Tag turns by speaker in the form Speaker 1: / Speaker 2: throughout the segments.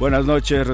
Speaker 1: Buenas noches,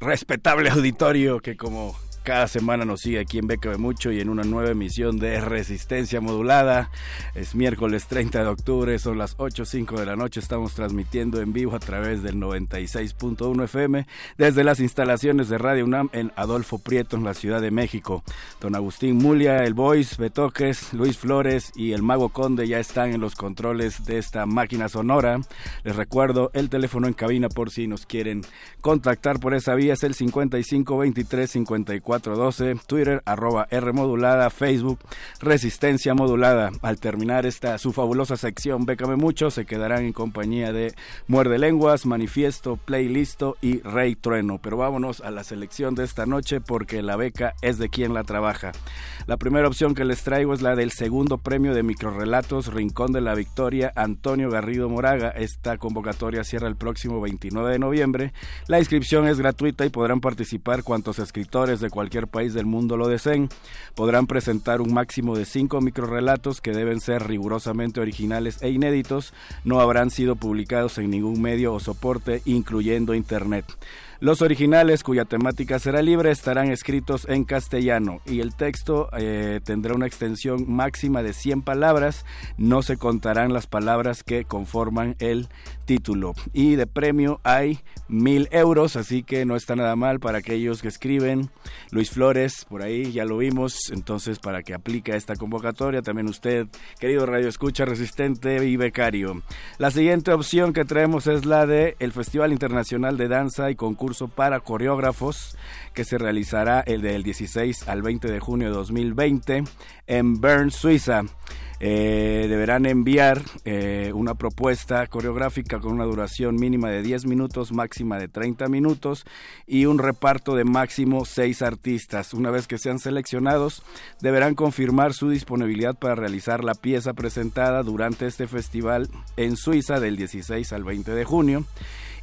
Speaker 1: respetable auditorio que como cada semana nos sigue aquí en Beca de Mucho y en una nueva emisión de Resistencia Modulada. Es miércoles 30 de octubre, son las 8.05 de la noche. Estamos transmitiendo en vivo a través del 96.1 FM desde las instalaciones de Radio UNAM en Adolfo Prieto, en la Ciudad de México. Don Agustín Mulia, el Boys, Betoques, Luis Flores y el Mago Conde ya están en los controles de esta máquina sonora. Les recuerdo el teléfono en cabina por si nos quieren contactar por esa vía, es el 55 23 54 412, Twitter, arroba R modulada, Facebook, Resistencia modulada. Al terminar esta su fabulosa sección, Bécame Mucho, se quedarán en compañía de Muerde Lenguas, Manifiesto, Playlisto y Rey Trueno. Pero vámonos a la selección de esta noche porque la beca es de quien la trabaja. La primera opción que les traigo es la del segundo premio de microrelatos Rincón de la Victoria, Antonio Garrido Moraga. Esta convocatoria cierra el próximo 29 de noviembre. La inscripción es gratuita y podrán participar cuantos escritores de cualquier país del mundo lo deseen. Podrán presentar un máximo de cinco microrelatos que deben ser rigurosamente originales e inéditos. No habrán sido publicados en ningún medio o soporte, incluyendo Internet. Los originales, cuya temática será libre, estarán escritos en castellano y el texto eh, tendrá una extensión máxima de 100 palabras. No se contarán las palabras que conforman el título. Y de premio hay mil euros, así que no está nada mal para aquellos que escriben. Luis Flores, por ahí ya lo vimos, entonces para que aplique esta convocatoria, también usted, querido Radio Escucha Resistente y Becario. La siguiente opción que traemos es la de el Festival Internacional de Danza y Concurso para coreógrafos que se realizará el del 16 al 20 de junio de 2020 en Bern, Suiza. Eh, deberán enviar eh, una propuesta coreográfica con una duración mínima de 10 minutos, máxima de 30 minutos y un reparto de máximo 6 artistas. Una vez que sean seleccionados, deberán confirmar su disponibilidad para realizar la pieza presentada durante este festival en Suiza del 16 al 20 de junio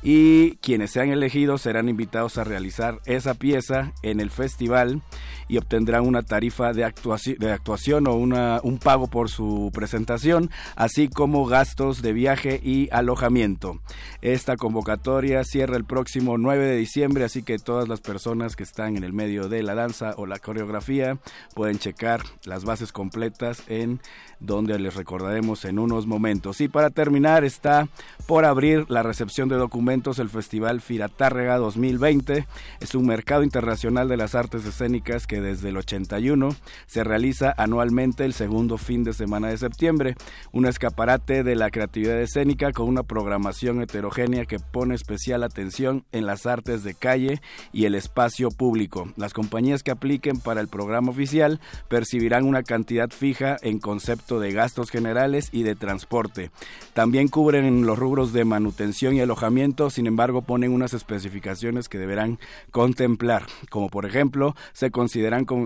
Speaker 1: y quienes sean elegidos serán invitados a realizar esa pieza en el festival y obtendrán una tarifa de, actuación, de actuación o una, un pago por su presentación, así como gastos de viaje y alojamiento. Esta convocatoria cierra el próximo 9 de diciembre, así que todas las personas que están en el medio de la danza o la coreografía pueden checar las bases completas en donde les recordaremos en unos momentos. Y para terminar está por abrir la recepción de documentos el Festival Firatárrega 2020. Es un mercado internacional de las artes escénicas que que desde el 81 se realiza anualmente el segundo fin de semana de septiembre, un escaparate de la creatividad escénica con una programación heterogénea que pone especial atención en las artes de calle y el espacio público. Las compañías que apliquen para el programa oficial percibirán una cantidad fija en concepto de gastos generales y de transporte. También cubren los rubros de manutención y alojamiento, sin embargo ponen unas especificaciones que deberán contemplar, como por ejemplo se,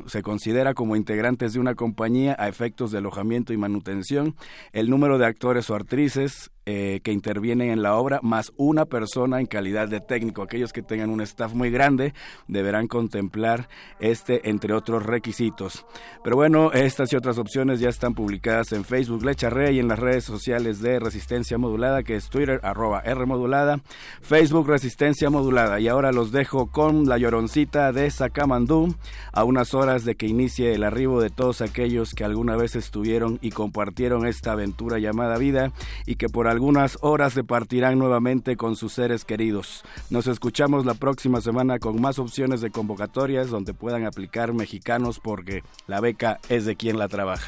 Speaker 1: se considera como integrantes de una compañía a efectos de alojamiento y manutención, el número de actores o actrices, eh, que intervienen en la obra, más una persona en calidad de técnico. Aquellos que tengan un staff muy grande deberán contemplar este, entre otros requisitos. Pero bueno, estas y otras opciones ya están publicadas en Facebook Lecharre y en las redes sociales de Resistencia Modulada, que es Twitter, arroba R Modulada, Facebook Resistencia Modulada. Y ahora los dejo con la lloroncita de Sacamandú, a unas horas de que inicie el arribo de todos aquellos que alguna vez estuvieron y compartieron esta aventura llamada vida y que por algunas horas se partirán nuevamente con sus seres queridos. Nos escuchamos la próxima semana con más opciones de convocatorias donde puedan aplicar mexicanos porque la beca es de quien la trabaja.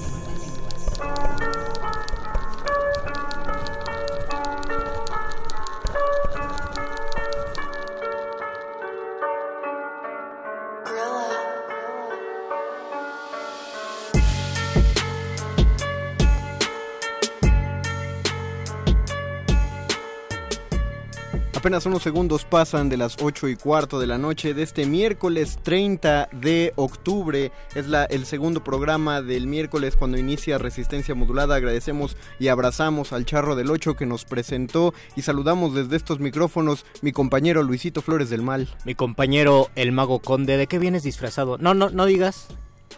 Speaker 2: Apenas unos segundos pasan de las 8 y cuarto de la noche de este miércoles 30 de octubre. Es la, el segundo programa del miércoles cuando inicia Resistencia Modulada. Agradecemos y abrazamos al Charro del 8 que nos presentó y saludamos desde estos micrófonos mi compañero Luisito Flores del Mal.
Speaker 3: Mi compañero el Mago Conde. ¿De qué vienes disfrazado? No, no, no digas.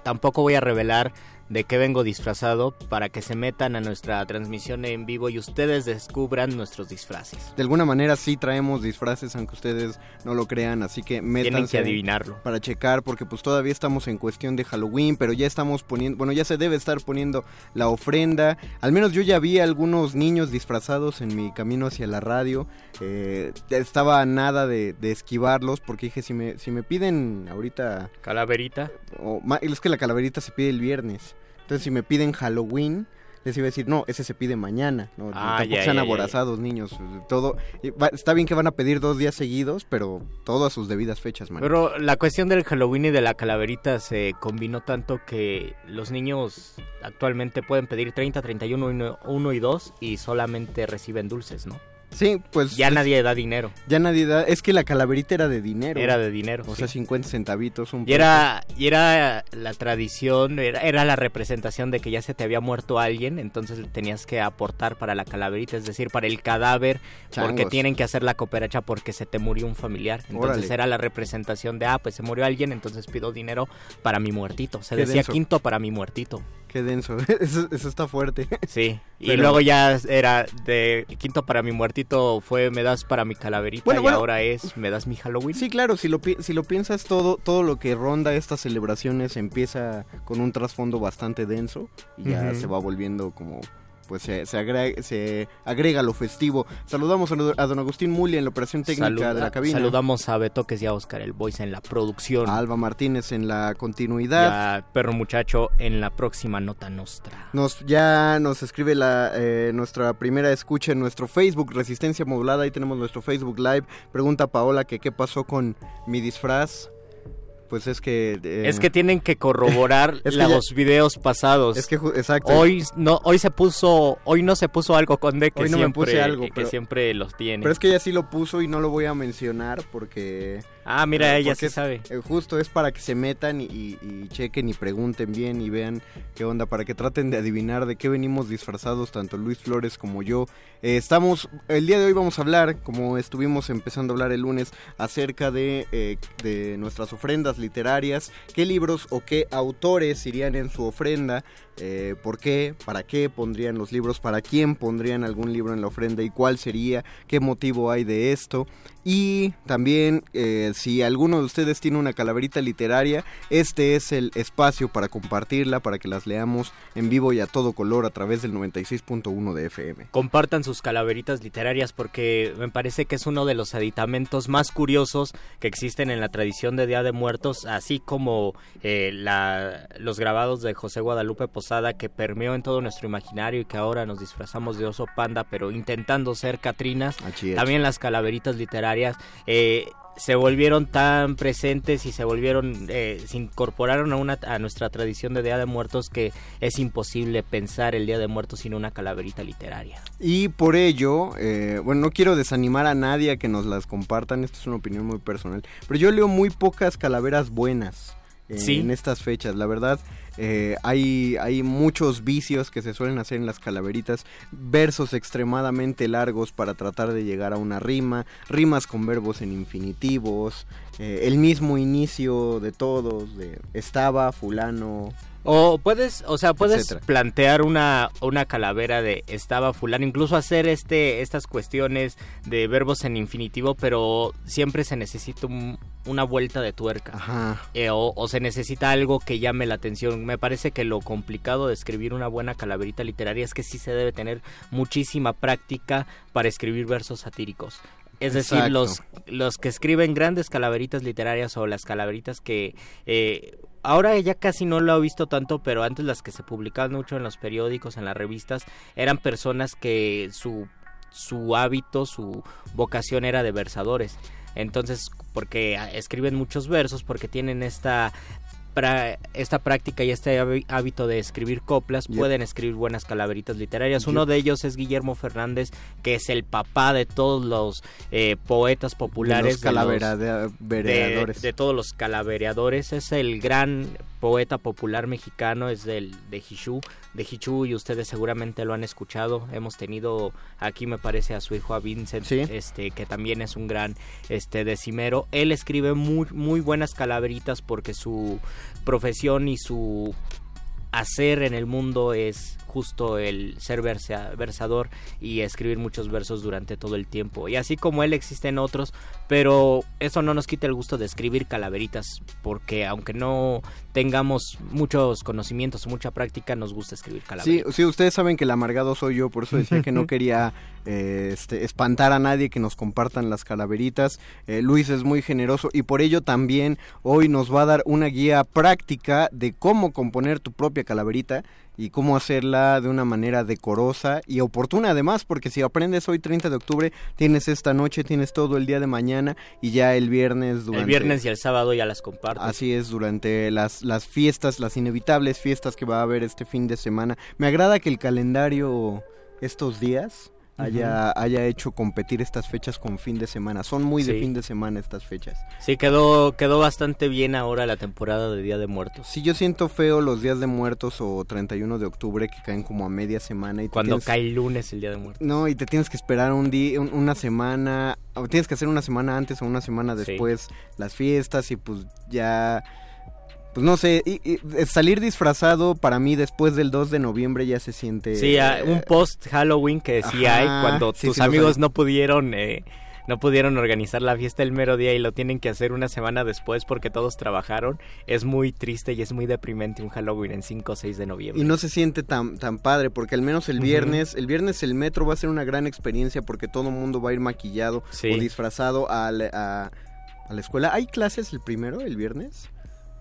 Speaker 3: Tampoco voy a revelar de qué vengo disfrazado para que se metan a nuestra transmisión en vivo y ustedes descubran nuestros disfraces.
Speaker 2: De alguna manera sí traemos disfraces, aunque ustedes no lo crean, así que métanse
Speaker 3: Tienen que adivinarlo.
Speaker 2: para checar, porque pues todavía estamos en cuestión de Halloween, pero ya estamos poniendo, bueno, ya se debe estar poniendo la ofrenda. Al menos yo ya vi algunos niños disfrazados en mi camino hacia la radio. Eh, estaba a nada de, de esquivarlos, porque dije, si me, si me piden ahorita...
Speaker 3: Calaverita.
Speaker 2: O, es que la calaverita se pide el viernes. Entonces, si me piden Halloween, les iba a decir, no, ese se pide mañana. No,
Speaker 3: Ah,
Speaker 2: tampoco
Speaker 3: ya,
Speaker 2: sean
Speaker 3: ya, ya.
Speaker 2: aborazados, niños. Todo, y va- está bien que van a pedir dos días seguidos, pero todo a sus debidas fechas, man.
Speaker 3: Pero la cuestión del Halloween y de la calaverita se combinó tanto que los niños actualmente pueden pedir 30, 31, 1, 1 y 2 y solamente reciben dulces, ¿no?
Speaker 2: Sí, pues
Speaker 3: Ya nadie da dinero.
Speaker 2: ya nadie da. Es que la calaverita era de dinero.
Speaker 3: Era de dinero.
Speaker 2: O
Speaker 3: sí.
Speaker 2: sea, 50 centavitos, un
Speaker 3: Y era, y era la tradición, era, era la representación de que ya se te había muerto alguien, entonces tenías que aportar para la calaverita, es decir, para el cadáver, porque tienen que hacer la cooperacha porque se te murió un familiar. Entonces
Speaker 2: Órale.
Speaker 3: era la representación de, ah, pues se murió alguien, entonces pido dinero para mi muertito. Se
Speaker 2: Qué
Speaker 3: decía
Speaker 2: denso.
Speaker 3: quinto para mi muertito.
Speaker 2: Qué denso. Eso, eso está fuerte.
Speaker 3: Sí. Y
Speaker 2: Pero-
Speaker 3: luego ya era de quinto para mi muertito fue me das para mi calaverita
Speaker 2: Bueno,
Speaker 3: y
Speaker 2: bueno.
Speaker 3: ahora es me das mi Halloween.
Speaker 2: Sí, claro, si lo, pi- si lo piensas, todo, todo lo que ronda estas celebraciones empieza con un trasfondo bastante denso y ya se va volviendo como... Pues se, se, agrega, se agrega lo festivo. Saludamos a, a don Agustín Muli en la operación técnica
Speaker 3: Saluda-
Speaker 2: de la cabina.
Speaker 3: Saludamos a Betoques y a Oscar el Voice en la producción.
Speaker 2: A Alba Martínez en la
Speaker 3: y
Speaker 2: continuidad.
Speaker 3: a Perro Muchacho en la próxima nota nostra.
Speaker 2: Nos, ya nos escribe la, eh, nuestra primera escucha en nuestro Facebook, Resistencia Modulada. Ahí tenemos nuestro Facebook Live. Pregunta Paola que qué pasó con mi disfraz. Pues es que... eh,
Speaker 3: Es que tienen que corroborar
Speaker 2: Es que
Speaker 3: los videos pasados.
Speaker 2: Es que, exacto.
Speaker 3: hoy no hoy se puso hoy no se puso algo con de que
Speaker 2: Hoy no me puse algo,
Speaker 3: que
Speaker 2: pero-
Speaker 3: siempre los tiene.
Speaker 2: Pero es que ella sí lo puso y no lo voy a mencionar porque...
Speaker 3: ah, mira,
Speaker 2: eh,
Speaker 3: ella sí
Speaker 2: es-
Speaker 3: sabe.
Speaker 2: eh, justo es para que se metan y, y- y chequen y pregunten bien y vean qué onda, para que traten de adivinar de qué venimos disfrazados tanto Luis Flores como yo. Eh, estamos, el día de hoy vamos a hablar, como estuvimos empezando a hablar el lunes, acerca de, eh, de nuestras ofrendas literarias, qué libros o qué autores irían en su ofrenda, eh, por qué, para qué pondrían los libros, para quién pondrían algún libro en la ofrenda y cuál sería, qué motivo hay de esto. Y también, eh, si alguno de ustedes tiene una calaverita literaria, este es el espacio para compartirla, para que las leamos en vivo y a todo color a través del 96.1 de FM.
Speaker 3: compartan sus calaveritas literarias porque me parece que es uno de los aditamentos más curiosos que existen en la tradición de Día de Muertos, así como eh, los grabados de José Guadalupe que permeó en todo nuestro imaginario y que ahora nos disfrazamos de oso panda, pero intentando ser Catrinas. También las calaveritas literarias. eh, se volvieron tan presentes y se volvieron, eh, se incorporaron a, una, a nuestra tradición de Día de Muertos que es imposible pensar el Día de Muertos sin una calaverita literaria.
Speaker 2: Y por ello, eh, bueno, no quiero desanimar a nadie a que nos las compartan, esto es una opinión muy personal, pero yo leo muy pocas calaveras buenas. en estas fechas. La verdad, eh, hay, hay muchos vicios que se suelen hacer en las calaveritas, versos extremadamente largos para tratar de llegar a una rima, rimas con verbos en infinitivos, eh, el mismo inicio de todos, de estaba, fulano,
Speaker 3: o puedes, o sea, puedes plantear una, una calavera de estaba fulano, incluso hacer este, estas cuestiones de verbos en infinitivo, pero siempre se necesita una vuelta de tuerca. Eh, o, o, se necesita algo que llame la atención. Me parece que lo complicado de escribir una buena calaverita literaria es que sí se debe tener muchísima práctica para escribir versos satíricos. Es decir, los, los que escriben grandes calaveritas literarias o las calaveritas que eh, ahora ya casi no lo he visto tanto, pero antes las que se publicaban mucho en los periódicos, en las revistas, eran personas que su, su hábito, su vocación era de versadores. Entonces, porque escriben muchos versos, porque tienen esta para esta práctica y este hábito de escribir coplas pueden escribir buenas calaveritas literarias. Uno de ellos es Guillermo Fernández, que es el papá de todos los eh, poetas populares.
Speaker 2: De, los
Speaker 3: de, todos los calavereadores. Es el gran poeta popular mexicano, es del, de Hichu, de Hichu y ustedes seguramente lo han escuchado. Hemos tenido aquí me parece a su hijo a Vincent, este que también es un gran este decimero. Él escribe muy muy buenas calaveritas porque su profesión y su hacer en el mundo es justo el ser versador y escribir muchos versos durante todo el tiempo. Y así como él existen otros, pero eso no nos quita el gusto de escribir calaveritas, porque aunque no tengamos muchos conocimientos o mucha práctica, nos gusta escribir calaveritas.
Speaker 2: Sí, ustedes saben que el amargado soy yo, por eso decía que no quería eh, este, espantar a nadie que nos compartan las calaveritas. Eh, Luis es muy generoso y por ello también hoy nos va a dar una guía práctica de cómo componer tu propia calaverita y cómo hacerla de una manera decorosa y oportuna además, porque si aprendes hoy 30 de octubre, tienes esta noche, tienes todo el día de mañana y ya el viernes
Speaker 3: durante... El viernes y el sábado ya las comparto.
Speaker 2: Así es, durante las, las fiestas, las inevitables fiestas que va a haber este fin de semana. Me agrada que el calendario estos días haya, haya hecho competir estas fechas con fin de semana. Son muy de fin de semana estas fechas.
Speaker 3: Sí, quedó, quedó bastante bien ahora la temporada de Día de Muertos.
Speaker 2: Sí, yo siento feo los días de muertos o 31 de octubre que caen como a media semana. Y
Speaker 3: Cuando cae el lunes el Día de Muertos.
Speaker 2: No, y te tienes que esperar un día, una semana, o tienes que hacer una semana antes o una semana después las fiestas y pues ya pues no sé, y, salir disfrazado para mí después del 2 de noviembre ya se siente...
Speaker 3: Sí, un post Halloween que sí hay cuando tus amigos no pudieron... Eh, no pudieron organizar la fiesta el mero día y lo tienen que hacer una semana después porque todos trabajaron, es muy triste y es muy deprimente un Halloween en 5 o 6 de noviembre.
Speaker 2: Y no se siente tan, tan padre porque al menos el viernes, el viernes el metro va a ser una gran experiencia porque todo el mundo va a ir maquillado o disfrazado a a, a la escuela. ¿Hay clases el primero, el viernes?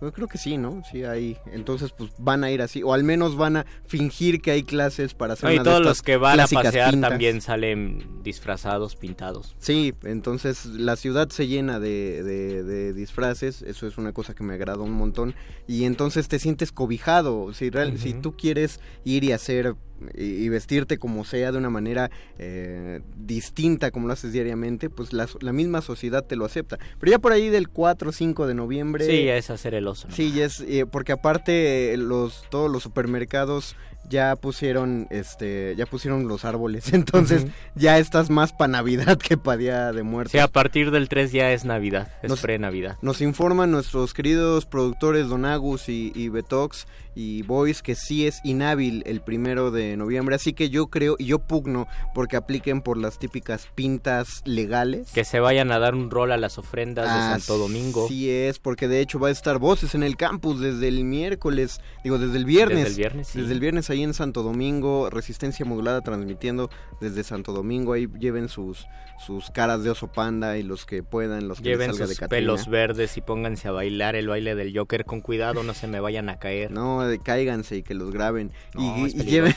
Speaker 2: Yo creo que sí, ¿no? Sí hay. Entonces, pues van a ir así. O al menos van a fingir que hay clases para hacer
Speaker 3: no, Y todos los que van a pasear también salen disfrazados, pintados.
Speaker 2: Sí, entonces la ciudad se llena de, de, disfraces. Eso es una cosa que me agrada un montón. Y entonces te sientes cobijado. Si, real, si tú quieres ir y hacer y, vestirte como sea de una manera eh, distinta como lo haces diariamente, pues la, misma sociedad te lo acepta. Pero ya por ahí del 4 o 5 de noviembre...
Speaker 3: Sí, ya es hacer el oso.
Speaker 2: Sí, es, eh, porque aparte los, todos los supermercados ya pusieron este ya pusieron los árboles entonces ya estás más para navidad que para día de muerte
Speaker 3: sí a partir del 3 ya es navidad es pre navidad
Speaker 2: nos informan nuestros queridos productores Don Agus y, y Betox y Boys que sí es inhábil el primero de noviembre, así que yo creo y yo pugno porque apliquen por las típicas pintas legales.
Speaker 3: Que se vayan a dar un rol a las ofrendas de Santo Domingo.
Speaker 2: Sí es, porque de hecho va a estar voces en el campus desde el miércoles, digo desde el viernes. Desde
Speaker 3: el viernes, sí.
Speaker 2: Desde el viernes ahí en Santo Domingo, Resistencia Modulada transmitiendo desde Santo Domingo, ahí lleven sus sus caras de oso panda y los que puedan, los que
Speaker 3: lleven
Speaker 2: sus
Speaker 3: pelos verdes y pónganse a bailar el baile del Joker con cuidado, no se me vayan a caer.
Speaker 2: No, de cáiganse y que los graben. y,
Speaker 3: lleven,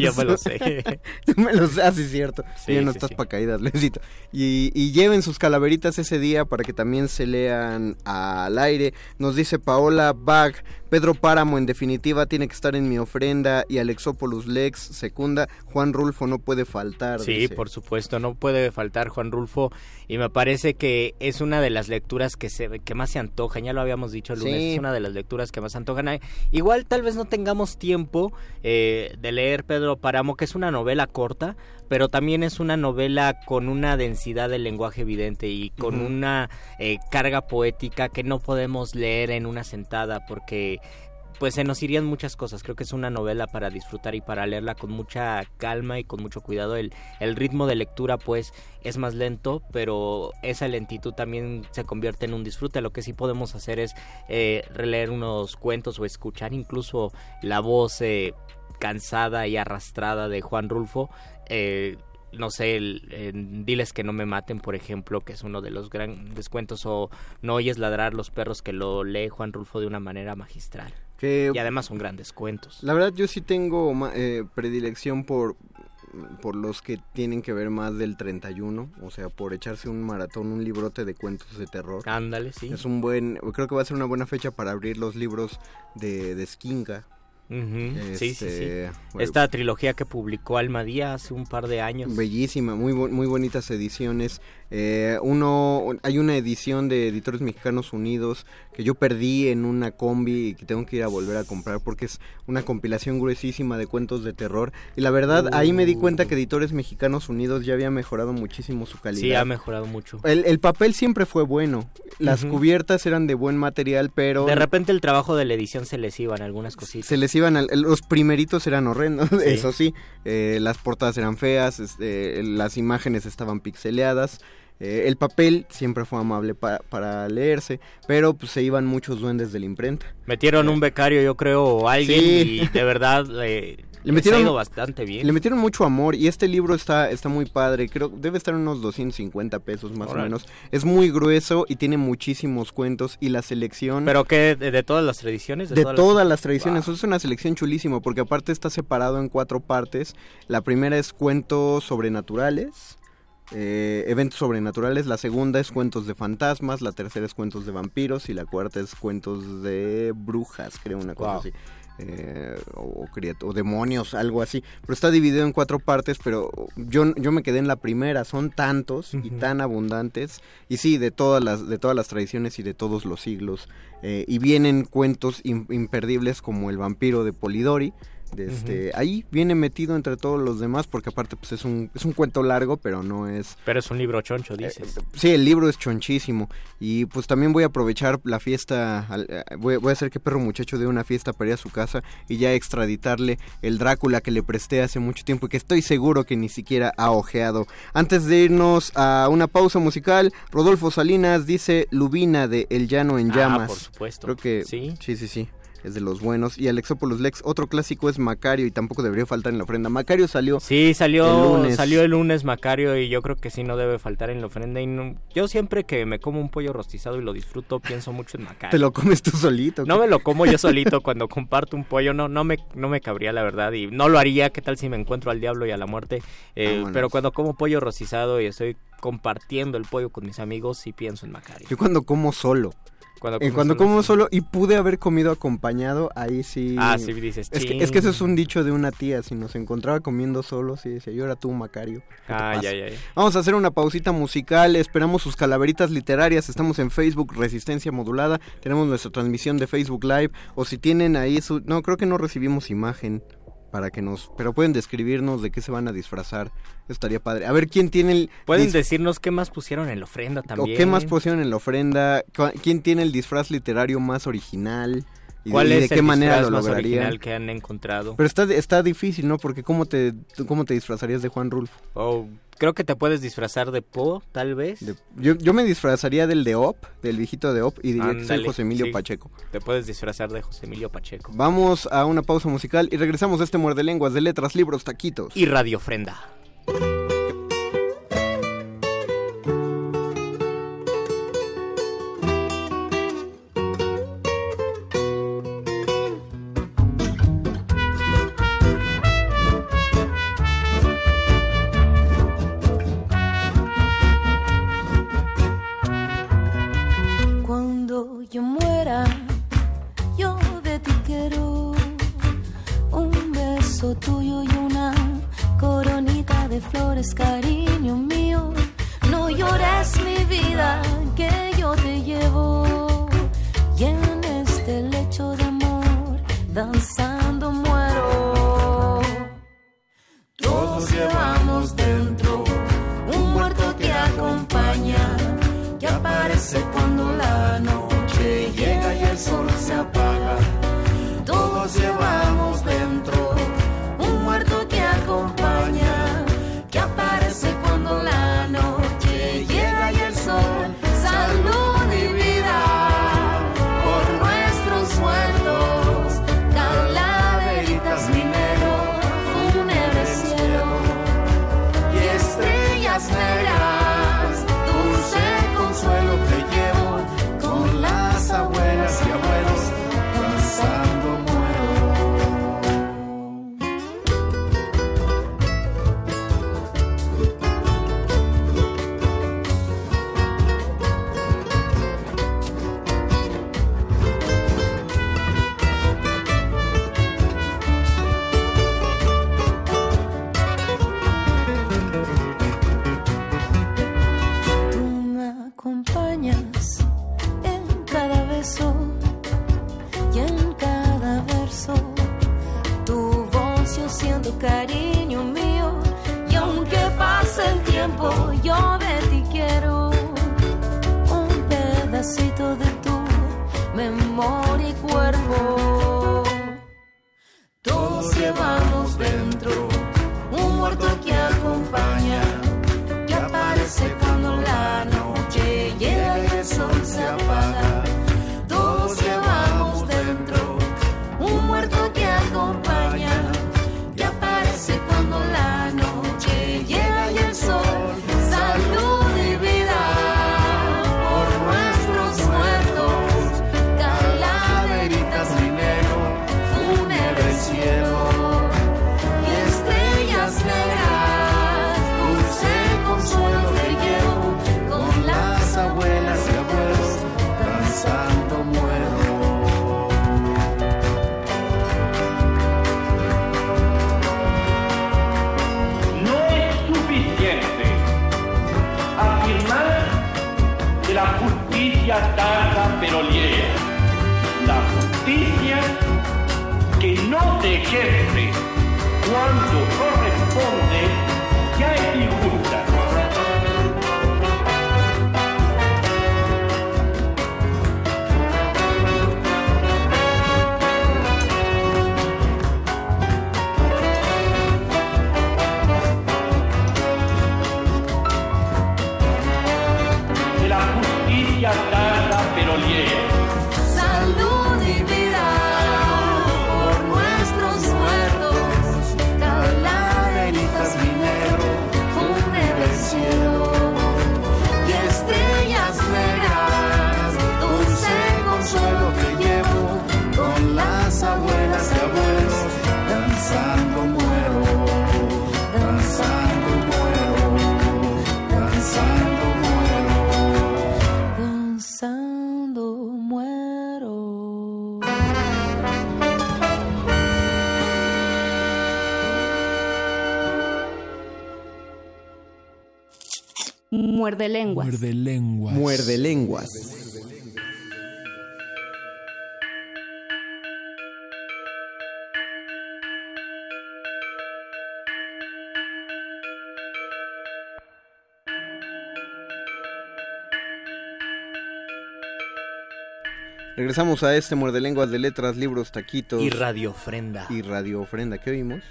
Speaker 3: Yo me lo sé.
Speaker 2: Tú me lo sé, ah, es cierto. Sí, no estás para caídas, Lesito. Y, y lleven sus calaveritas ese día para que también se lean al aire. Nos dice Paola Bag, Pedro Páramo en definitiva tiene que estar en mi ofrenda y Alexopoulos Lex segunda. Juan Rulfo no puede faltar.
Speaker 3: Sí, por supuesto, no puede faltar Juan Rulfo y me parece que es una de las lecturas que se que más se antojan, ya lo habíamos dicho el lunes, es una de las lecturas que más se antojan. Igual tal vez no tengamos tiempo eh, de leer Pedro Paramo, que es una novela corta, pero también es una novela con una densidad del lenguaje evidente y con una eh, carga poética que no podemos leer en una sentada porque pues se nos irían muchas cosas. Creo que es una novela para disfrutar y para leerla con mucha calma y con mucho cuidado. El, el ritmo de lectura pues es más lento, pero esa lentitud también se convierte en un disfrute. Lo que sí podemos hacer es eh, releer unos cuentos o escuchar incluso la voz eh, cansada y arrastrada de Juan Rulfo. Eh, no sé, el, Diles que no me maten, por ejemplo, que es uno de los grandes cuentos, o No oyes ladrar los perros, que lo lee Juan Rulfo de una manera magistral y además son grandes cuentos.
Speaker 2: La verdad yo sí tengo eh, predilección por por los que tienen que ver más del 31, o sea, por echarse un maratón, un librote de cuentos de terror.
Speaker 3: Ándale, sí.
Speaker 2: Es un buen, creo que va a ser una buena fecha para abrir los libros de, de Skinga,
Speaker 3: sí, sí, sí. Este, Esta trilogía que publicó Almadía hace un par de años.
Speaker 2: Bellísima, muy, muy bonitas ediciones. Eh, uno, hay una edición de Editores Mexicanos Unidos que yo perdí en una combi y que tengo que ir a volver a comprar porque es una compilación gruesísima de cuentos de terror. Y la verdad, ahí me di cuenta que Editores Mexicanos Unidos ya había mejorado muchísimo su calidad.
Speaker 3: Sí, ha mejorado mucho.
Speaker 2: El, papel siempre fue bueno. Las cubiertas eran de buen material, pero...
Speaker 3: De repente el trabajo de la edición se les iban algunas cositas.
Speaker 2: Se les iban, los primeritos eran horrendos, eso sí. Eh, las portadas eran feas, este, las imágenes estaban pixeleadas. Eh, el papel siempre fue amable para leerse, pero pues, se iban muchos duendes de la imprenta.
Speaker 3: Metieron un becario, yo creo, o alguien, y de verdad eh, le metieron bastante bien.
Speaker 2: Le metieron mucho amor y este libro está está muy padre. Creo debe estar en unos 250 pesos más o menos. Es muy grueso y tiene muchísimos cuentos y la selección.
Speaker 3: ¿Pero qué? ¿De, todas las tradiciones?
Speaker 2: De, todas, las, tradiciones. Es una selección chulísima porque aparte está separado en cuatro partes. La primera es cuentos sobrenaturales. Eh, eventos sobrenaturales, la segunda es cuentos de fantasmas, la tercera es cuentos de vampiros y la cuarta es cuentos de brujas, creo, una cosa así. Eh, o, o, demonios, algo así. Pero está dividido en cuatro partes, pero yo, yo me quedé en la primera. Son tantos y tan abundantes. Y sí, de todas las, de todas las tradiciones y de todos los siglos. Eh, y vienen cuentos imperdibles como El vampiro de Polidori, este, Ahí viene metido entre todos los demás, porque aparte pues es un, es un cuento largo, pero no es...
Speaker 3: Pero es un libro choncho, dices.
Speaker 2: Eh, sí, el libro es chonchísimo. Y pues también voy a aprovechar la fiesta, eh, voy, a hacer que Perro Muchacho dé una fiesta para ir a su casa y ya extraditarle el Drácula que le presté hace mucho tiempo y que estoy seguro que ni siquiera ha ojeado. Antes de irnos a una pausa musical, Rodolfo Salinas dice Lubina de El Llano en ah, Llamas. Ah,
Speaker 3: por supuesto.
Speaker 2: Creo que... Sí, sí, sí. sí es de los buenos. Y Alexopoulos Lex, otro clásico es Macario y tampoco debería faltar en la ofrenda. Macario salió.
Speaker 3: Sí, salió el lunes. salió el lunes Macario y yo creo que sí no debe faltar en la ofrenda. Y yo siempre que me como un pollo rostizado y lo disfruto, pienso mucho en Macario.
Speaker 2: ¿Te lo comes tú solito?
Speaker 3: No me lo como yo solito cuando comparto un pollo, no, no, me, no me cabría la verdad y no lo haría. ¿Qué tal si me encuentro al diablo y a la muerte? Eh, pero cuando como pollo rostizado y estoy compartiendo el pollo con mis amigos, sí pienso en Macario.
Speaker 2: Yo cuando como solo. Cuando, como solo y pude haber comido acompañado, ahí sí.
Speaker 3: Ah, sí, dices.
Speaker 2: Es que, es que eso es un dicho de una tía. Si nos encontraba comiendo solo, sí decía, yo era tú, Macario.
Speaker 3: Ah, ya, ya,
Speaker 2: Vamos a hacer una pausita musical. Esperamos sus calaveritas literarias. Estamos en Facebook, Resistencia Modulada. Tenemos nuestra transmisión de Facebook Live. O si tienen ahí su. No, creo que no recibimos imagen para que nos pero pueden describirnos de qué se van a disfrazar. Estaría padre. A ver quién tiene el
Speaker 3: pueden decirnos qué más pusieron en la ofrenda también
Speaker 2: o qué más pusieron en la ofrenda quién tiene el disfraz literario más original
Speaker 3: y ¿Cuál de, es de qué manera lo más original que han encontrado
Speaker 2: pero está está difícil no porque cómo te cómo te disfrazarías de Juan Rulfo
Speaker 3: oh creo que te puedes disfrazar de Po, tal vez.
Speaker 2: yo, yo, me disfrazaría del de Op, del viejito de Op, y diría que soy José Emilio Pacheco.
Speaker 3: Te puedes disfrazar de José Emilio Pacheco.
Speaker 2: Vamos a una pausa musical y regresamos a este muerde lenguas de letras, libros, taquitos.
Speaker 3: Y radiofrenda.
Speaker 4: tuyo y una coronita de flores, cariño mío. No llores mi vida que yo te llevo y en este lecho de amor danzando muero. Todos llevamos dentro un muerto que acompaña, que aparece cuando la noche llega y el sol se apaga. Todos llevamos Todos
Speaker 5: Muerde lenguas.
Speaker 6: Muerde lenguas.
Speaker 2: Muerde lenguas. Regresamos a este muerde lenguas de letras, libros, taquitos.
Speaker 3: Y Radio Ofrenda.
Speaker 2: Y Radio Ofrenda. ¿Qué oímos?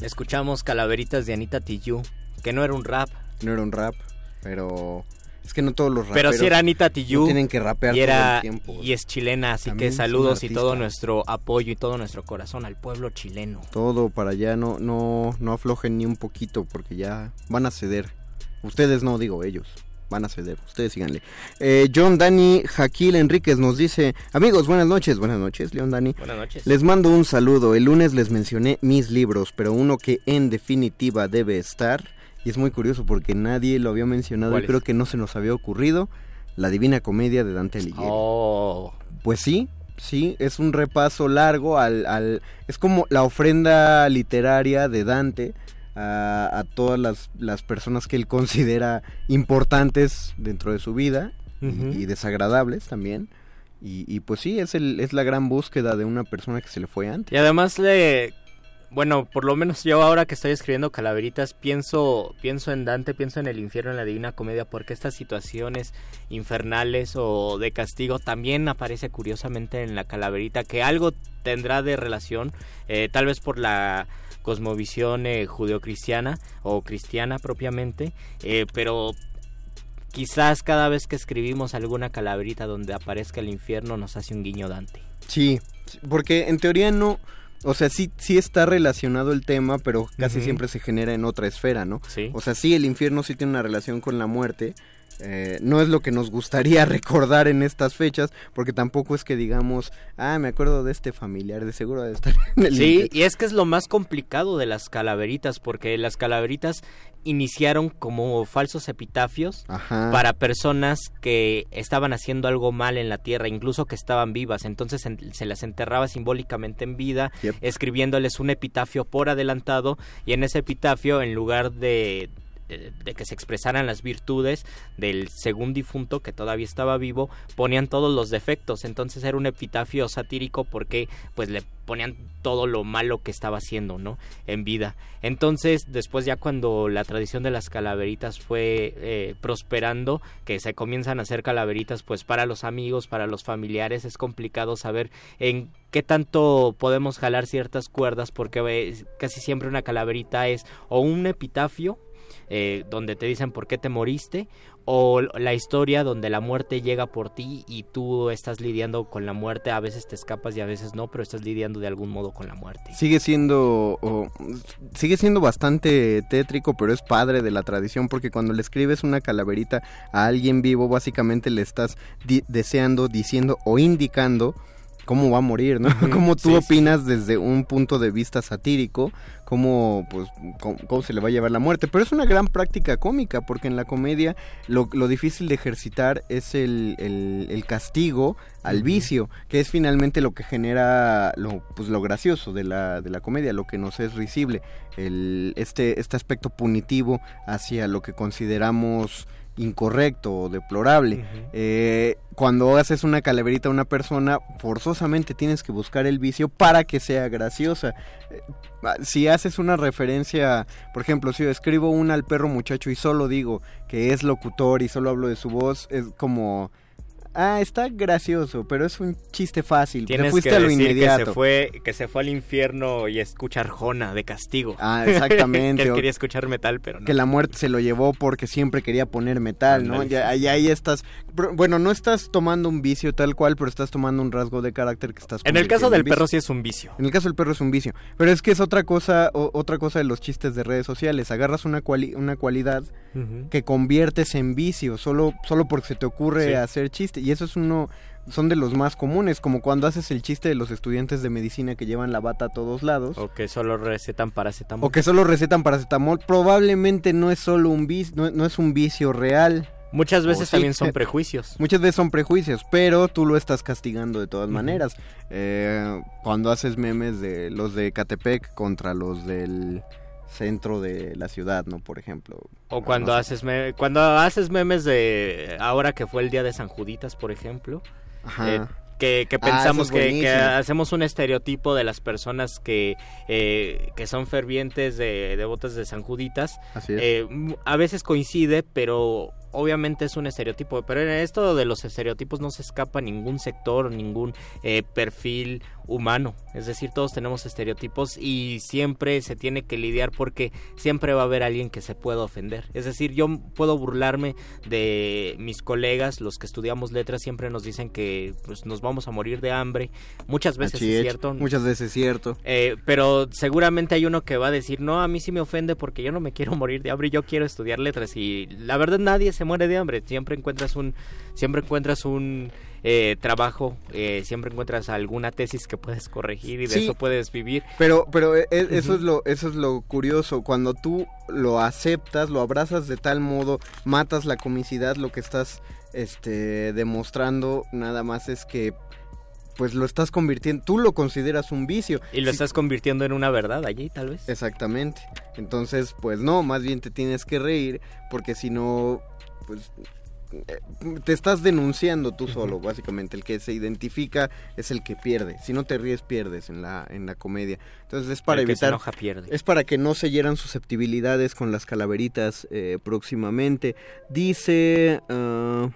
Speaker 3: Escuchamos Calaveritas de Anita Tijoux, que no era un rap.
Speaker 2: No era un rap, pero es que no todos los
Speaker 3: Pero
Speaker 2: raperos
Speaker 3: sí era Anita
Speaker 2: no tienen que rapear
Speaker 3: y,
Speaker 2: todo el tiempo.
Speaker 3: y es chilena, así
Speaker 2: También
Speaker 3: que saludos y todo nuestro apoyo y todo nuestro corazón al pueblo chileno.
Speaker 2: Todo para allá, no, no, no aflojen ni un poquito porque ya van a ceder. Ustedes no, digo ellos. Van a ceder, ustedes síganle. Eh, John Dani Jaquil Enríquez nos dice, amigos, buenas noches, buenas noches, León Dani.
Speaker 3: Buenas noches.
Speaker 2: Les mando un saludo. El lunes les mencioné mis libros, pero uno que en definitiva debe estar, y es muy curioso porque nadie lo había mencionado
Speaker 3: ¿Cuál
Speaker 2: y creo
Speaker 3: es?
Speaker 2: que no se nos había ocurrido, La Divina Comedia de Dante Alighieri.
Speaker 3: Oh,
Speaker 2: Pues sí, sí, es un repaso largo al, al... Es como la ofrenda literaria de Dante a, a todas las, las personas que él considera importantes dentro de su vida y- y, desagradables también. Y, y pues sí, es, el, es la gran búsqueda de una persona que se le fue antes.
Speaker 3: Y además le... Bueno, por lo menos yo ahora que estoy escribiendo Calaveritas pienso, pienso en Dante, pienso en el infierno, en la Divina Comedia, porque estas situaciones infernales o de castigo también aparece curiosamente en la Calaverita, que algo tendrá de relación, eh, tal vez por la cosmovisión eh, judeocristiana o cristiana propiamente, eh, pero quizás cada vez que escribimos alguna calaverita donde aparezca el infierno nos hace un guiño Dante.
Speaker 2: Sí, porque en teoría no, o sea, sí, sí está relacionado el tema, pero casi siempre se genera en otra esfera, ¿no?
Speaker 3: Sí.
Speaker 2: O sea, sí, el infierno sí tiene una relación con la muerte. Eh, no es lo que nos gustaría recordar en estas fechas, porque tampoco es que digamos, ah, me acuerdo de este familiar, de seguro de estar en el
Speaker 3: Sí,
Speaker 2: infierno".
Speaker 3: y es que es lo más complicado de las calaveritas, porque las calaveritas iniciaron como falsos epitafios
Speaker 2: Ajá.
Speaker 3: para personas que estaban haciendo algo mal en la tierra, incluso que estaban vivas. Entonces en- se las enterraba simbólicamente en vida,
Speaker 2: Yep.
Speaker 3: escribiéndoles un epitafio por adelantado, y en ese epitafio, en lugar de de- de que se expresaran las virtudes del según difunto que todavía estaba vivo, ponían todos los defectos. Entonces era un epitafio satírico porque pues le ponían todo lo malo que estaba haciendo, ¿no? En vida. Entonces, después ya cuando la tradición de las calaveritas fue eh, prosperando, que se comienzan a hacer calaveritas pues para los amigos, para los familiares, es complicado saber en qué tanto podemos jalar ciertas cuerdas porque eh, casi siempre una calaverita es o un epitafio eh, donde te dicen por qué te moriste o la historia donde la muerte llega por ti y tú estás lidiando con la muerte, a veces te escapas y a veces no, pero estás lidiando de algún modo con la muerte.
Speaker 2: Sigue siendo sigue siendo bastante tétrico, pero es padre de la tradición porque cuando le escribes una calaverita a alguien vivo, básicamente le estás deseando, diciendo o indicando cómo va a morir, ¿no? Cómo tú
Speaker 3: Sí, sí,
Speaker 2: opinas desde un punto de vista satírico, cómo pues cómo, cómo se le va a llevar la muerte, pero es una gran práctica cómica porque en la comedia lo, lo difícil de ejercitar es el, el- el castigo al vicio, que es finalmente lo que genera lo, pues, lo gracioso de la, de la comedia, lo que nos es risible, el, este, este aspecto punitivo hacia lo que consideramos incorrecto o deplorable. Eh, cuando haces una calaverita a una persona, forzosamente tienes que buscar el vicio para que sea graciosa. Eh, si haces una referencia, por ejemplo, si yo escribo una al perro muchacho y solo digo que es locutor y solo hablo de su voz, es como... Ah, está gracioso, pero es un chiste fácil. Te
Speaker 3: Tienes
Speaker 2: fuiste
Speaker 3: que
Speaker 2: a lo
Speaker 3: decir
Speaker 2: inmediato.
Speaker 3: que se fue que se fue al infierno y escucha Arjona de castigo.
Speaker 2: Ah, exactamente,
Speaker 3: que él quería escuchar metal, pero no.
Speaker 2: que la muerte se lo llevó porque siempre quería poner metal, ¿no?
Speaker 3: Sí,
Speaker 2: ahí, ahí estás, bueno, no estás tomando un vicio tal cual, pero estás tomando un rasgo de carácter que estás
Speaker 3: En el caso del perro sí es un vicio.
Speaker 2: En el caso del perro es un vicio, pero es que es otra cosa, o- otra cosa de los chistes de redes sociales. Agarras una cuali- una cualidad que conviertes en vicio solo solo porque se te ocurre
Speaker 3: Sí.
Speaker 2: hacer chiste y eso es uno son de los más comunes, como cuando haces el chiste de los estudiantes de medicina que llevan la bata a todos lados.
Speaker 3: O que solo recetan paracetamol.
Speaker 2: O que solo recetan paracetamol, probablemente no es solo un vicio, no, no es un vicio real.
Speaker 3: Muchas veces
Speaker 2: sí.
Speaker 3: también son prejuicios.
Speaker 2: Muchas veces son prejuicios, pero tú lo estás castigando de todas maneras. Eh, cuando haces memes de los de Catepec contra los del centro de la ciudad, ¿no? Por ejemplo.
Speaker 3: O cuando
Speaker 2: No
Speaker 3: haces me- cuando haces memes de ahora que fue el día de San Juditas, por ejemplo,
Speaker 2: Ajá.
Speaker 3: eh, que, que
Speaker 2: Ah,
Speaker 3: pensamos
Speaker 2: es
Speaker 3: que, que hacemos un estereotipo de las personas que, eh, que son fervientes de devotas de San Juditas.
Speaker 2: Así es.
Speaker 3: Eh, a veces coincide, pero obviamente es un estereotipo. Pero en esto de los estereotipos no se escapa ningún sector, ningún eh, perfil humano. Es decir, todos tenemos estereotipos y siempre se tiene que lidiar porque siempre va a haber alguien que se pueda ofender. Es decir, yo puedo burlarme de mis colegas, los que estudiamos letras, siempre nos dicen que pues, nos vamos a morir de hambre. Muchas veces es, cierto.
Speaker 2: Muchas veces es cierto.
Speaker 3: Eh, pero seguramente hay uno que va a decir, no, a mí sí me ofende porque yo no me quiero morir de hambre, yo quiero estudiar letras y la verdad nadie se muere de hambre, siempre encuentras un, siempre encuentras un eh, trabajo, eh, siempre encuentras alguna tesis que puedes corregir y de
Speaker 2: Sí.
Speaker 3: eso puedes vivir.
Speaker 2: Pero, pero e- e- eso
Speaker 3: Ujú.
Speaker 2: es lo, eso es lo curioso. Cuando tú lo aceptas, lo abrazas de tal modo, matas la comicidad, lo que estás, este, demostrando nada más es que pues lo estás convirtiendo, tú lo consideras un vicio.
Speaker 3: Y lo estás convirtiendo en una verdad allí, tal vez.
Speaker 2: Exactamente. Entonces, pues no, más bien te tienes que reír porque si no, pues eh, te estás denunciando tú solo, básicamente. El que se identifica es el que pierde. Si no te ríes, pierdes en la, en la comedia. Entonces es para
Speaker 3: El que se
Speaker 2: evitar...
Speaker 3: enoja pierde.
Speaker 2: Es para que no se hieran susceptibilidades con las calaveritas eh, próximamente. Dice... ah,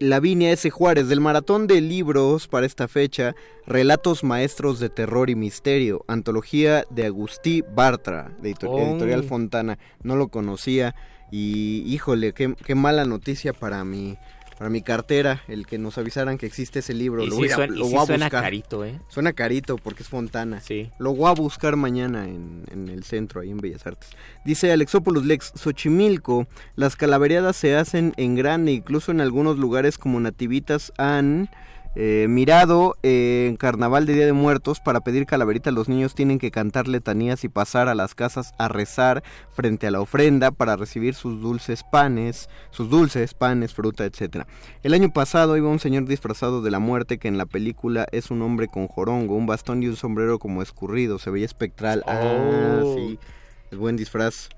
Speaker 2: Lavinia S. Juárez, del maratón de libros para esta fecha, Relatos Maestros de Terror y Misterio, antología de Agustí Bartra, de editor-
Speaker 3: Oh.
Speaker 2: Editorial Fontana. No lo conocía y híjole, qué, qué mala noticia para mi, para mi cartera, el que nos avisaran que existe ese libro.
Speaker 3: Y
Speaker 2: lo
Speaker 3: sí
Speaker 2: voy a,
Speaker 3: suena-
Speaker 2: lo voy a
Speaker 3: suena
Speaker 2: buscar.
Speaker 3: carito, ¿eh?
Speaker 2: Suena carito porque es Fontana.
Speaker 3: Sí.
Speaker 2: Lo voy a buscar mañana en, en el centro, ahí en Bellas Artes. Dice Alexópolis Lex, Xochimilco, las calaveriadas se hacen en grande, incluso en algunos lugares como Nativitas han eh, mirado eh, en Carnaval de Día de Muertos para pedir calaverita. Los niños tienen que cantar letanías y pasar a las casas a rezar frente a la ofrenda para recibir sus dulces panes, sus dulces panes, fruta, etcétera. El año pasado iba un señor disfrazado de la muerte que en la película es un hombre con jorongo, un bastón y un sombrero como escurrido, se veía espectral. Ah,
Speaker 3: Oh.
Speaker 2: sí, el buen disfraz.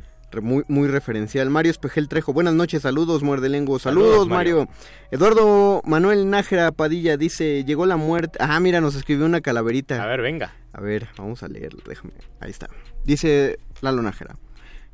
Speaker 2: Muy, muy referencial. Mario Espejel Trejo, buenas noches, saludos, muerde lenguas. Saludos,
Speaker 3: Saludos,
Speaker 2: Mario.
Speaker 3: Mario.
Speaker 2: Eduardo Manuel Nájera Padilla dice, llegó la muerte. Ah, mira, nos escribió una calaverita.
Speaker 3: A ver, venga.
Speaker 2: A ver, vamos a leerlo, déjame. Ahí está. Dice Lalo Nájera.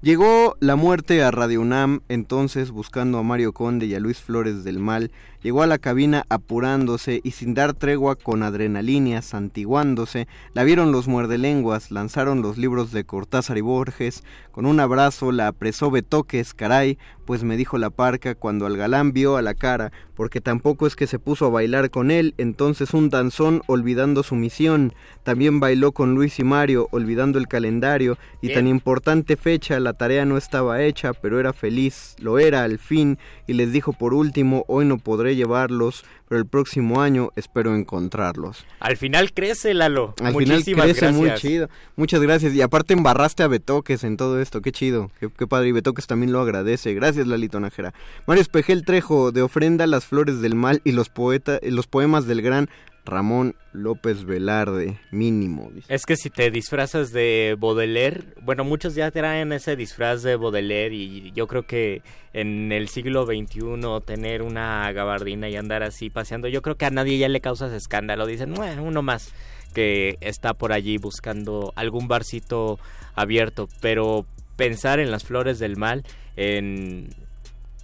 Speaker 2: Llegó la muerte a Radio UNAM, entonces buscando a Mario Conde y a Luis Flores del Mal, llegó a la cabina apurándose y sin dar tregua con adrenalina, santiguándose, la vieron los muerdelenguas, lanzaron los libros de Cortázar y Borges, con un abrazo la apresó Betoques, caray, pues me dijo la parca cuando al galán vio a la cara, porque tampoco es que se puso a bailar con él, entonces un danzón olvidando su misión, también bailó con Luis y Mario, olvidando el calendario, y
Speaker 3: Bien.
Speaker 2: tan importante fecha, la tarea no estaba hecha, pero era feliz, lo era al fin, y les dijo por último, hoy no podré llevarlos, pero el próximo año espero encontrarlos.
Speaker 3: Al final crece, Lalo.
Speaker 2: Al final
Speaker 3: Muchísimas
Speaker 2: crece
Speaker 3: gracias.
Speaker 2: muy chido. Muchas gracias. Y aparte embarraste a Betoques en todo esto. Qué chido. Qué, qué padre. Y Betoques también lo agradece. Gracias, Lalito Nájera. Mario Espejel Trejo, de ofrenda las flores del mal y los, poeta, los poemas del gran Ramón López Velarde. Mínimo. dice.
Speaker 3: Es que si te disfrazas de Baudelaire, bueno, muchos ya traen ese disfraz de Baudelaire y yo creo que en el siglo XXI tener una gabardina y andar así paseando, yo creo que a nadie ya le causas escándalo. Dicen, bueno, uno más que está por allí buscando algún barcito abierto, pero pensar en las flores del mal, en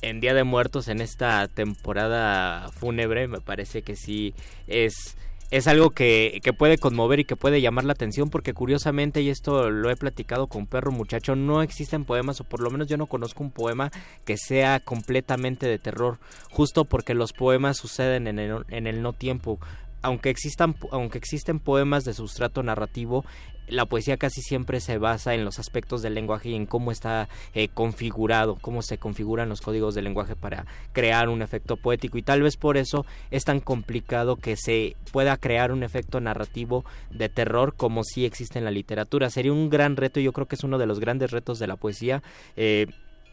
Speaker 3: en Día de Muertos en esta temporada fúnebre me parece que sí es es algo que, que puede conmover y que puede llamar la atención porque curiosamente, y esto lo he platicado con Perro Muchacho, no existen poemas o por lo menos yo no conozco un poema que sea completamente de terror, justo porque los poemas suceden en el, en el no tiempo. Aunque existan, aunque existen poemas de sustrato narrativo, la poesía casi siempre se basa en los aspectos del lenguaje y en cómo está eh, configurado, cómo se configuran los códigos del lenguaje para crear un efecto poético y tal vez por eso es tan complicado que se pueda crear un efecto narrativo de terror como si existe en la literatura. Sería un gran reto y yo creo que es uno de los grandes retos de la poesía. Eh,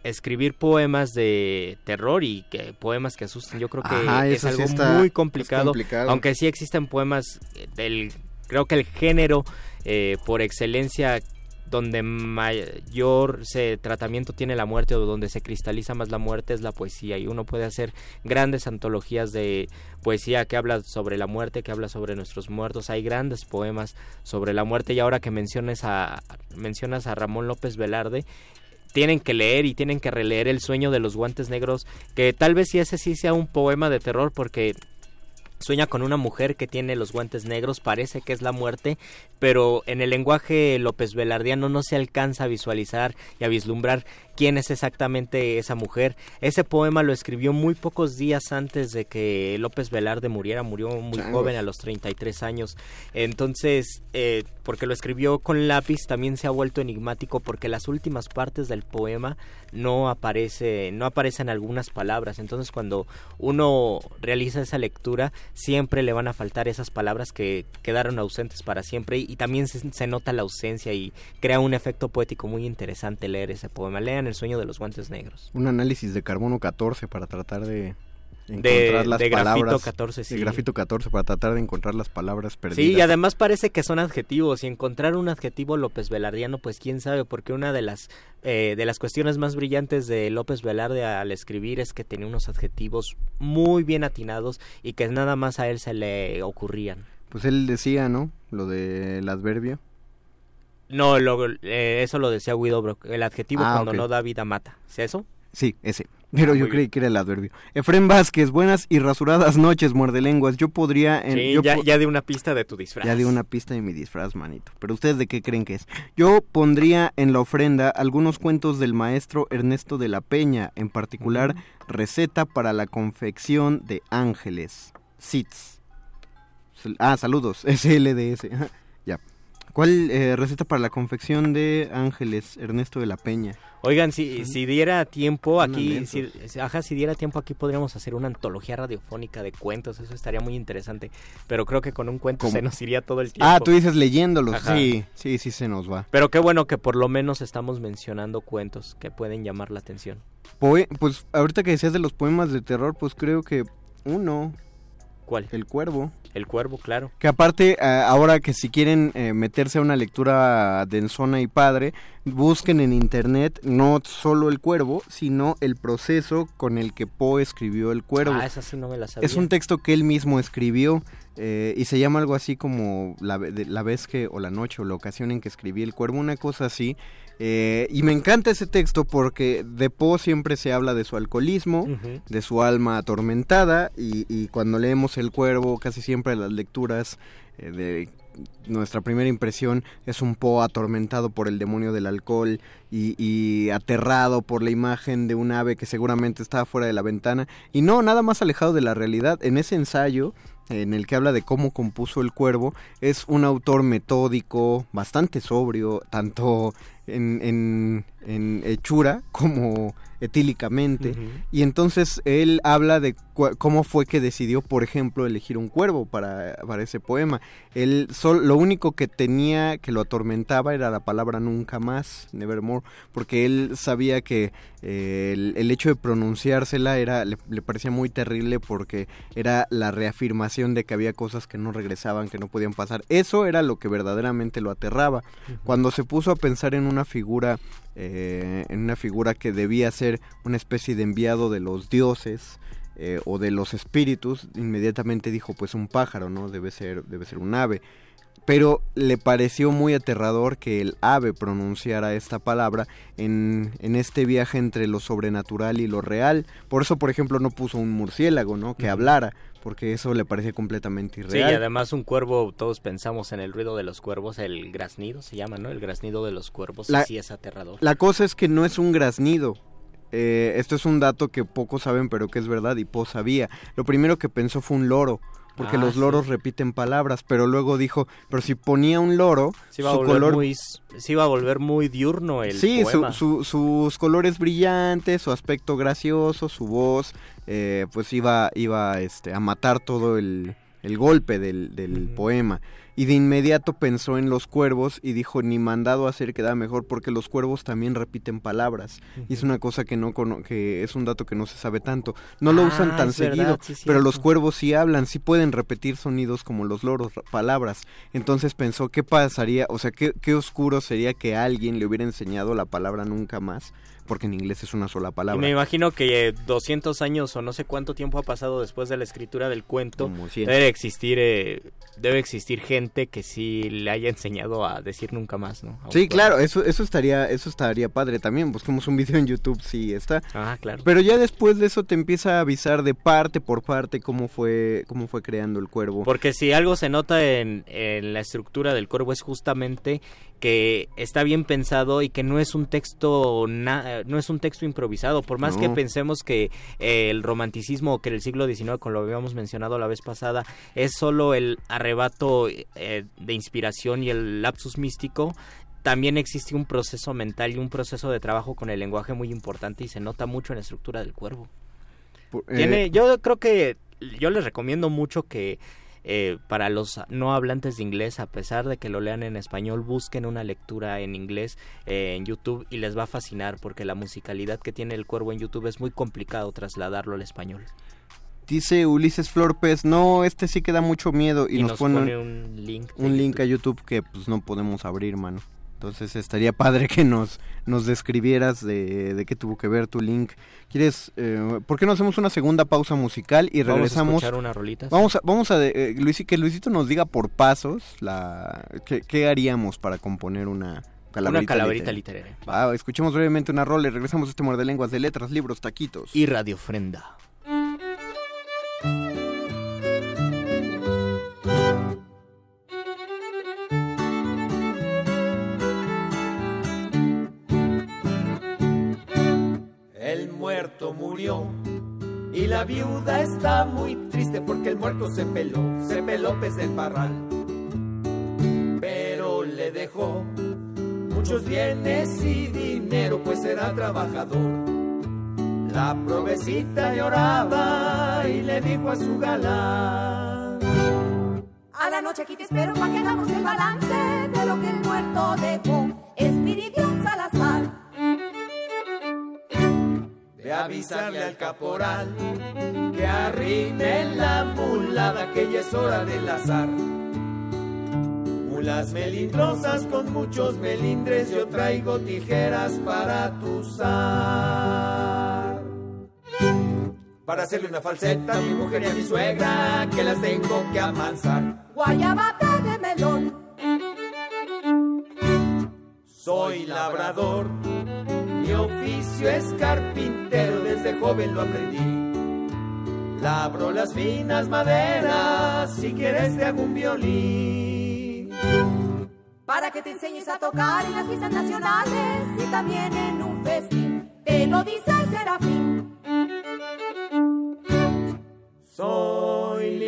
Speaker 3: escribir poemas de terror y que poemas que asusten yo creo que
Speaker 2: Ajá,
Speaker 3: es
Speaker 2: sí
Speaker 3: algo
Speaker 2: está-
Speaker 3: muy complicado,
Speaker 2: complicado.
Speaker 3: aunque sí existen poemas del creo que el género eh, por excelencia donde mayor se, tratamiento tiene la muerte o donde se cristaliza más la muerte es la poesía. Y uno puede hacer grandes antologías de poesía que habla sobre la muerte, que habla sobre nuestros muertos, hay grandes poemas sobre la muerte. Y ahora que menciones a, mencionas a Ramón López Velarde tienen que leer y tienen que releer El sueño de los guantes negros, que tal vez si ese sí sea un poema de terror porque sueña con una mujer que tiene los guantes negros, parece que es la muerte, pero en el lenguaje López Velardiano no se alcanza a visualizar y a vislumbrar quién es exactamente esa mujer. Ese poema lo escribió muy pocos días antes de que López Velarde muriera, murió muy
Speaker 2: Changos.
Speaker 3: joven a los 33 años. Entonces, eh, porque lo escribió con lápiz, también se ha vuelto enigmático porque las últimas partes del poema no aparece, no aparecen algunas palabras. Entonces, cuando uno realiza esa lectura, siempre le van a faltar esas palabras que quedaron ausentes para siempre y, y también se, se nota la ausencia y crea un efecto poético muy interesante leer ese poema. Lean El sueño de los guantes negros.
Speaker 2: Un análisis de carbono 14 para tratar de encontrar las
Speaker 3: de
Speaker 2: palabras.
Speaker 3: Grafito 14, sí.
Speaker 2: De grafito 14 para tratar de encontrar las palabras perdidas.
Speaker 3: Sí, y además parece que son adjetivos. Y encontrar un adjetivo López Velardiano, pues quién sabe, porque una de las eh, de las cuestiones más brillantes de López Velarde al escribir es que tenía unos adjetivos muy bien atinados y que nada más a él se le ocurrían.
Speaker 2: Pues él decía, ¿no? Lo del adverbio.
Speaker 3: No, lo- eh, eso lo decía Guido Brock. El adjetivo
Speaker 2: Ah,
Speaker 3: cuando no da vida mata. ¿Es eso?
Speaker 2: Sí, ese. Pero
Speaker 3: Ah,
Speaker 2: yo creí
Speaker 3: bien.
Speaker 2: que era el adverbio. Efren Vázquez, buenas y rasuradas noches, muerde lenguas. Yo podría... en-
Speaker 3: sí,
Speaker 2: yo
Speaker 3: ya,
Speaker 2: po-
Speaker 3: ya di una pista de tu disfraz.
Speaker 2: Ya di una pista de mi disfraz, manito. Pero ustedes de qué creen que es. Yo pondría en la ofrenda algunos cuentos del maestro Ernesto de la Peña, en particular receta para la confección de ángeles. SITS. Ah, saludos. SLDS. ¿Cuál eh, receta para la confección de ángeles, Ernesto de la Peña?
Speaker 3: Oigan, si, si diera tiempo aquí, si, si- ajá, si diera tiempo aquí podríamos hacer una antología radiofónica de cuentos, eso estaría muy interesante, pero creo que con un cuento
Speaker 2: ¿Cómo?
Speaker 3: se nos iría todo el tiempo.
Speaker 2: Ah, tú dices leyéndolos.
Speaker 3: Ajá.
Speaker 2: Sí, sí, sí se nos va.
Speaker 3: Pero qué bueno que por lo menos estamos mencionando cuentos que pueden llamar la atención.
Speaker 2: Poe- pues ahorita que decías de los poemas de terror, pues creo que uno,
Speaker 3: ¿Cuál?
Speaker 2: El Cuervo.
Speaker 3: El Cuervo, claro.
Speaker 2: Que aparte, eh, ahora que si quieren eh, meterse a una lectura densona y padre, busquen en internet no solo el cuervo, sino el proceso con el que Poe escribió el cuervo.
Speaker 3: Ah, esa sí no me la sabía.
Speaker 2: es un texto que él mismo escribió eh, y se llama algo así como la, de- la vez que, o la noche, o la ocasión en que escribí el cuervo, una cosa así. Eh, y me encanta ese texto porque de Poe siempre se habla de su alcoholismo, de su alma atormentada y, y cuando leemos El Cuervo casi siempre las lecturas eh, de nuestra primera impresión es un Poe atormentado por el demonio del alcohol y, y aterrado por la imagen de un ave que seguramente estaba fuera de la ventana y no, nada más alejado de la realidad. En ese ensayo en el que habla de cómo compuso el cuervo, es un autor metódico, bastante sobrio, tanto en, en, en hechura como etílicamente. Y entonces él habla de cómo fue que decidió, por ejemplo, elegir un cuervo para, para ese poema. Él sol- lo único que tenía que lo atormentaba era la palabra nunca más, nevermore, porque él sabía que eh, el, el hecho de pronunciársela era le, le parecía muy terrible porque era la reafirmación de que había cosas que no regresaban, que no podían pasar. Eso era lo que verdaderamente lo aterraba. Cuando se puso a pensar en una figura eh, en una figura que debía ser una especie de enviado de los dioses eh, o de los espíritus, inmediatamente dijo pues un pájaro, ¿no? Debe ser, debe ser un ave. Pero le pareció muy aterrador que el ave pronunciara esta palabra en, en este viaje entre lo sobrenatural y lo real. Por eso, por ejemplo, no puso un murciélago, ¿no? Que hablara, porque eso le parecía completamente
Speaker 3: Sí, y
Speaker 2: irreal.
Speaker 3: además un cuervo, todos pensamos en el ruido de los cuervos, el graznido se llama, ¿no? El graznido de los cuervos,
Speaker 2: La-
Speaker 3: sí es aterrador.
Speaker 2: La cosa es que no es un graznido. Eh, esto es un dato que pocos saben, pero que es verdad y Poe sabía. Lo primero que pensó fue un loro, porque
Speaker 3: Ah,
Speaker 2: los
Speaker 3: sí.
Speaker 2: loros repiten palabras, pero luego dijo, pero si ponía un loro,
Speaker 3: Se iba, a
Speaker 2: su
Speaker 3: volver
Speaker 2: color...
Speaker 3: muy, se iba a volver muy diurno el
Speaker 2: sí, su-
Speaker 3: poema.
Speaker 2: su- sus colores brillantes, su aspecto gracioso, su voz, eh, pues iba, iba este, a matar todo el, el golpe del, del poema. Y de inmediato pensó en los cuervos y dijo, ni mandado a hacer queda mejor porque los cuervos también repiten palabras. Y es una cosa que no cono- que es un dato que no se sabe tanto. No lo
Speaker 3: Ah,
Speaker 2: usan tan
Speaker 3: verdad,
Speaker 2: seguido,
Speaker 3: sí
Speaker 2: pero los cuervos sí hablan, sí pueden repetir sonidos como los loros, ra- palabras. Entonces pensó, ¿qué pasaría? O sea, ¿qué, qué oscuro sería que alguien le hubiera enseñado la palabra nunca más? Porque en inglés es una sola
Speaker 3: Y
Speaker 2: palabra.
Speaker 3: me imagino que eh, 200 años o no sé cuánto tiempo ha pasado después de la escritura del cuento, debe existir, eh, debe existir gente que sí le haya enseñado a decir nunca más, ¿no? A
Speaker 2: Sí, claro, eso, eso estaría, eso estaría padre también. Busquemos un video en YouTube, sí está.
Speaker 3: Ah, claro.
Speaker 2: Pero ya después de eso te empieza a avisar de parte por parte cómo fue, cómo fue creando el cuervo.
Speaker 3: Porque si algo se nota en, en la estructura del cuervo es justamente que está bien pensado y que no es un texto na- no es un texto improvisado por más
Speaker 2: No.
Speaker 3: que pensemos que eh, el romanticismo o que el siglo XIX como lo habíamos mencionado la vez pasada es solo el arrebato eh, de inspiración y el lapsus místico también existe un proceso mental y un proceso de trabajo con el lenguaje muy importante y se nota mucho en la estructura del cuervo
Speaker 2: Por- eh,
Speaker 3: tiene, yo creo que yo les recomiendo mucho que eh, para los no hablantes de inglés, a pesar de que lo lean en español, busquen una lectura en inglés eh, en YouTube y les va a fascinar porque la musicalidad que tiene el cuervo en YouTube es muy complicado trasladarlo al español.
Speaker 2: Dice Ulises Florpes, no, este sí que da mucho miedo y,
Speaker 3: Y
Speaker 2: nos,
Speaker 3: nos
Speaker 2: pone,
Speaker 3: pone un link de
Speaker 2: un link a YouTube que pues no podemos abrir, mano. Entonces estaría padre que nos, nos describieras de, de qué tuvo que ver tu link. ¿Quieres, eh, por qué no hacemos una segunda pausa musical y
Speaker 3: Vamos a
Speaker 2: regresamos?
Speaker 3: escuchar unas rolitas.
Speaker 2: Vamos a, vamos a eh, que Luisito nos diga por pasos la qué, qué haríamos para componer una calaverita,
Speaker 3: Una calaverita
Speaker 2: literaria.
Speaker 3: literaria.
Speaker 2: Va, escuchemos brevemente una rola y regresamos a este muerde lenguas de letras, libros, taquitos.
Speaker 3: Y Radio
Speaker 6: y la viuda está muy triste porque el muerto se peló, se peló pez del parral. Pero le dejó muchos bienes y dinero, pues era trabajador. La provecita lloraba y le dijo a su galán.
Speaker 4: A la noche aquí te espero para que hagamos el balance de lo que el muerto dejó. Espiridión Salazar.
Speaker 6: De avisarle al caporal que arrime la mulada que ya es hora de lazar. Mulas melindrosas con muchos melindres, yo traigo tijeras para tuzar. Para hacerle una falseta a mi mujer y a mi suegra, que las tengo que amansar.
Speaker 4: Guayabata de melón.
Speaker 6: Soy labrador, mi oficio es carpintero, desde joven lo aprendí. Labro las finas maderas, si quieres te hago un violín.
Speaker 4: Para que te enseñes a tocar en las fiestas nacionales y también en un festín. Te lo dice el serafín.
Speaker 6: Soy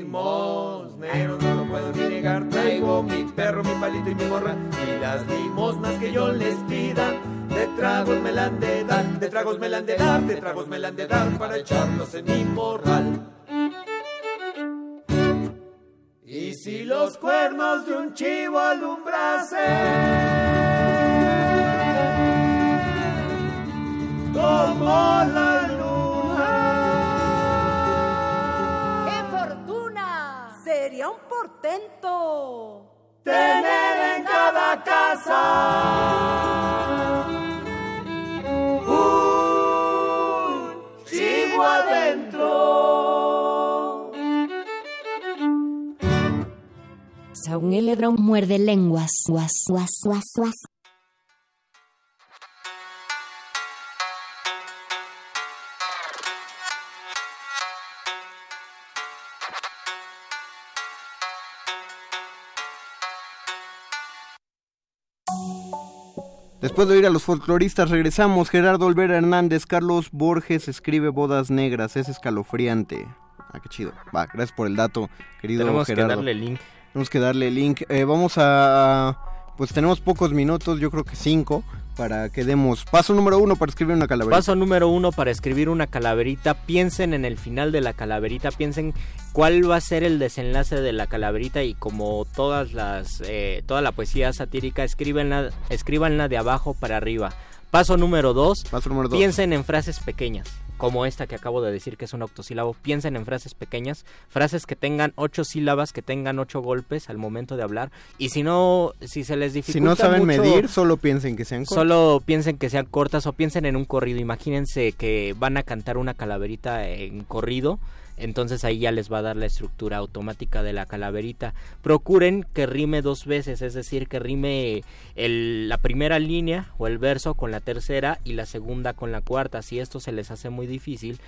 Speaker 6: limosnero, no lo puedo ni negar. Traigo mi perro, mi palito y mi morra. Y las limosnas que yo les pida, de tragos me la han de dar, de tragos me la han de dar, de tragos me la han de dar para echarlos en mi morral. Y si los cuernos de un chivo alumbrasen como la luna.
Speaker 4: ¡Qué fortuna! Sería un portento.
Speaker 6: tener en cada casa
Speaker 7: Saúl Eledra muerde lenguas. Guas, guas, guas, guas.
Speaker 2: Después de oír a los folcloristas regresamos. Gerardo Olvera Hernández, Carlos Borges escribe Bodas Negras, es escalofriante. Ah, qué chido. Va, gracias por el dato, querido
Speaker 3: Tenemos que
Speaker 2: Gerardo.
Speaker 3: darle link.
Speaker 2: Tenemos que darle link. Eh, vamos a... Pues tenemos pocos minutos, yo creo que cinco, para que demos paso número uno para escribir una calaverita.
Speaker 3: Paso número uno para escribir una calaverita. Piensen en el final de la calaverita. Piensen cuál va a ser el desenlace de la calaverita y como todas las eh, toda la poesía satírica escríbanla escríbanla de abajo para arriba. Paso número dos.
Speaker 2: Paso número dos.
Speaker 3: Piensen en frases pequeñas, como esta que acabo de decir que es un octosílabo. Piensen en frases pequeñas, frases que tengan ocho sílabas, que tengan ocho golpes al momento de hablar. Y si no, si se les dificulta
Speaker 2: Si no saben
Speaker 3: mucho,
Speaker 2: medir, solo piensen que sean cortos.
Speaker 3: Solo piensen que sean cortas o piensen en un corrido. Imagínense que van a cantar una calaverita en corrido. Entonces ahí ya les va a dar la estructura automática de la calaverita. Procuren que rime dos veces, es decir, que rime el- la primera línea o el verso con la tercera y la segunda con la cuarta. Si esto se les hace muy difícil,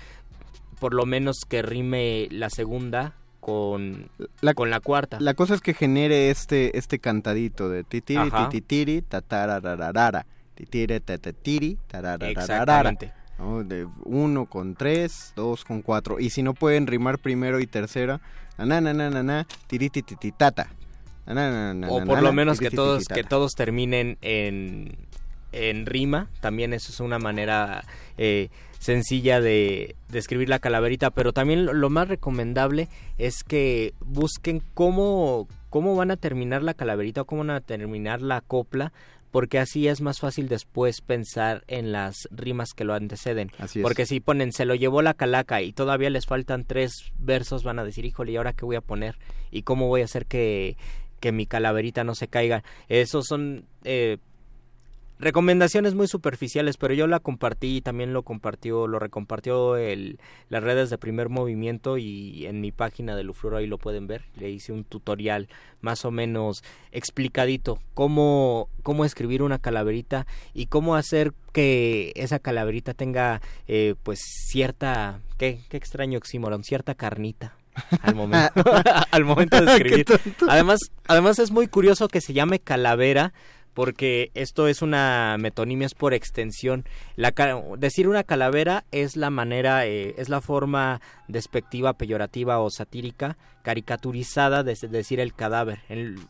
Speaker 3: por lo menos que rime la segunda con
Speaker 2: la,
Speaker 3: con la cuarta.
Speaker 2: La cosa es que genere este, este cantadito de titiri,
Speaker 3: Ajá.
Speaker 2: tititiri, tatarararara, titire, tatatiri, tararararara.
Speaker 3: Exactamente.
Speaker 2: ¿No? De uno con tres, dos con cuatro. Y si no pueden rimar primero y tercera, na na na na na,
Speaker 3: o por lo menos que todos que todos terminen en en rima también eso es una manera eh, sencilla de, de escribir la calaverita pero también lo, lo más recomendable es que busquen cómo cómo van a terminar la calaverita o cómo van a terminar la copla porque así es más fácil después pensar en las rimas que lo anteceden. Porque si ponen se lo llevó la calaca y todavía les faltan tres versos, van a decir, híjole, ¿y ahora qué voy a poner? ¿Y cómo voy a hacer que, que mi calaverita no se caiga? Esos son eh, recomendaciones muy superficiales, pero yo la compartí y también lo compartió, lo recompartió el, las redes de primer movimiento y en mi página de Lufluro ahí lo pueden ver. Le hice un tutorial más o menos explicadito cómo, cómo escribir una calaverita y cómo hacer que esa calaverita tenga eh, pues cierta, qué, qué extraño oxímoron, cierta carnita al momento, al momento de escribir. Además, además es muy curioso que se llame calavera porque esto es una metonimia, es por extensión. La, decir una calavera es la manera, eh, es la forma despectiva, peyorativa o satírica caricaturizada de decir el cadáver.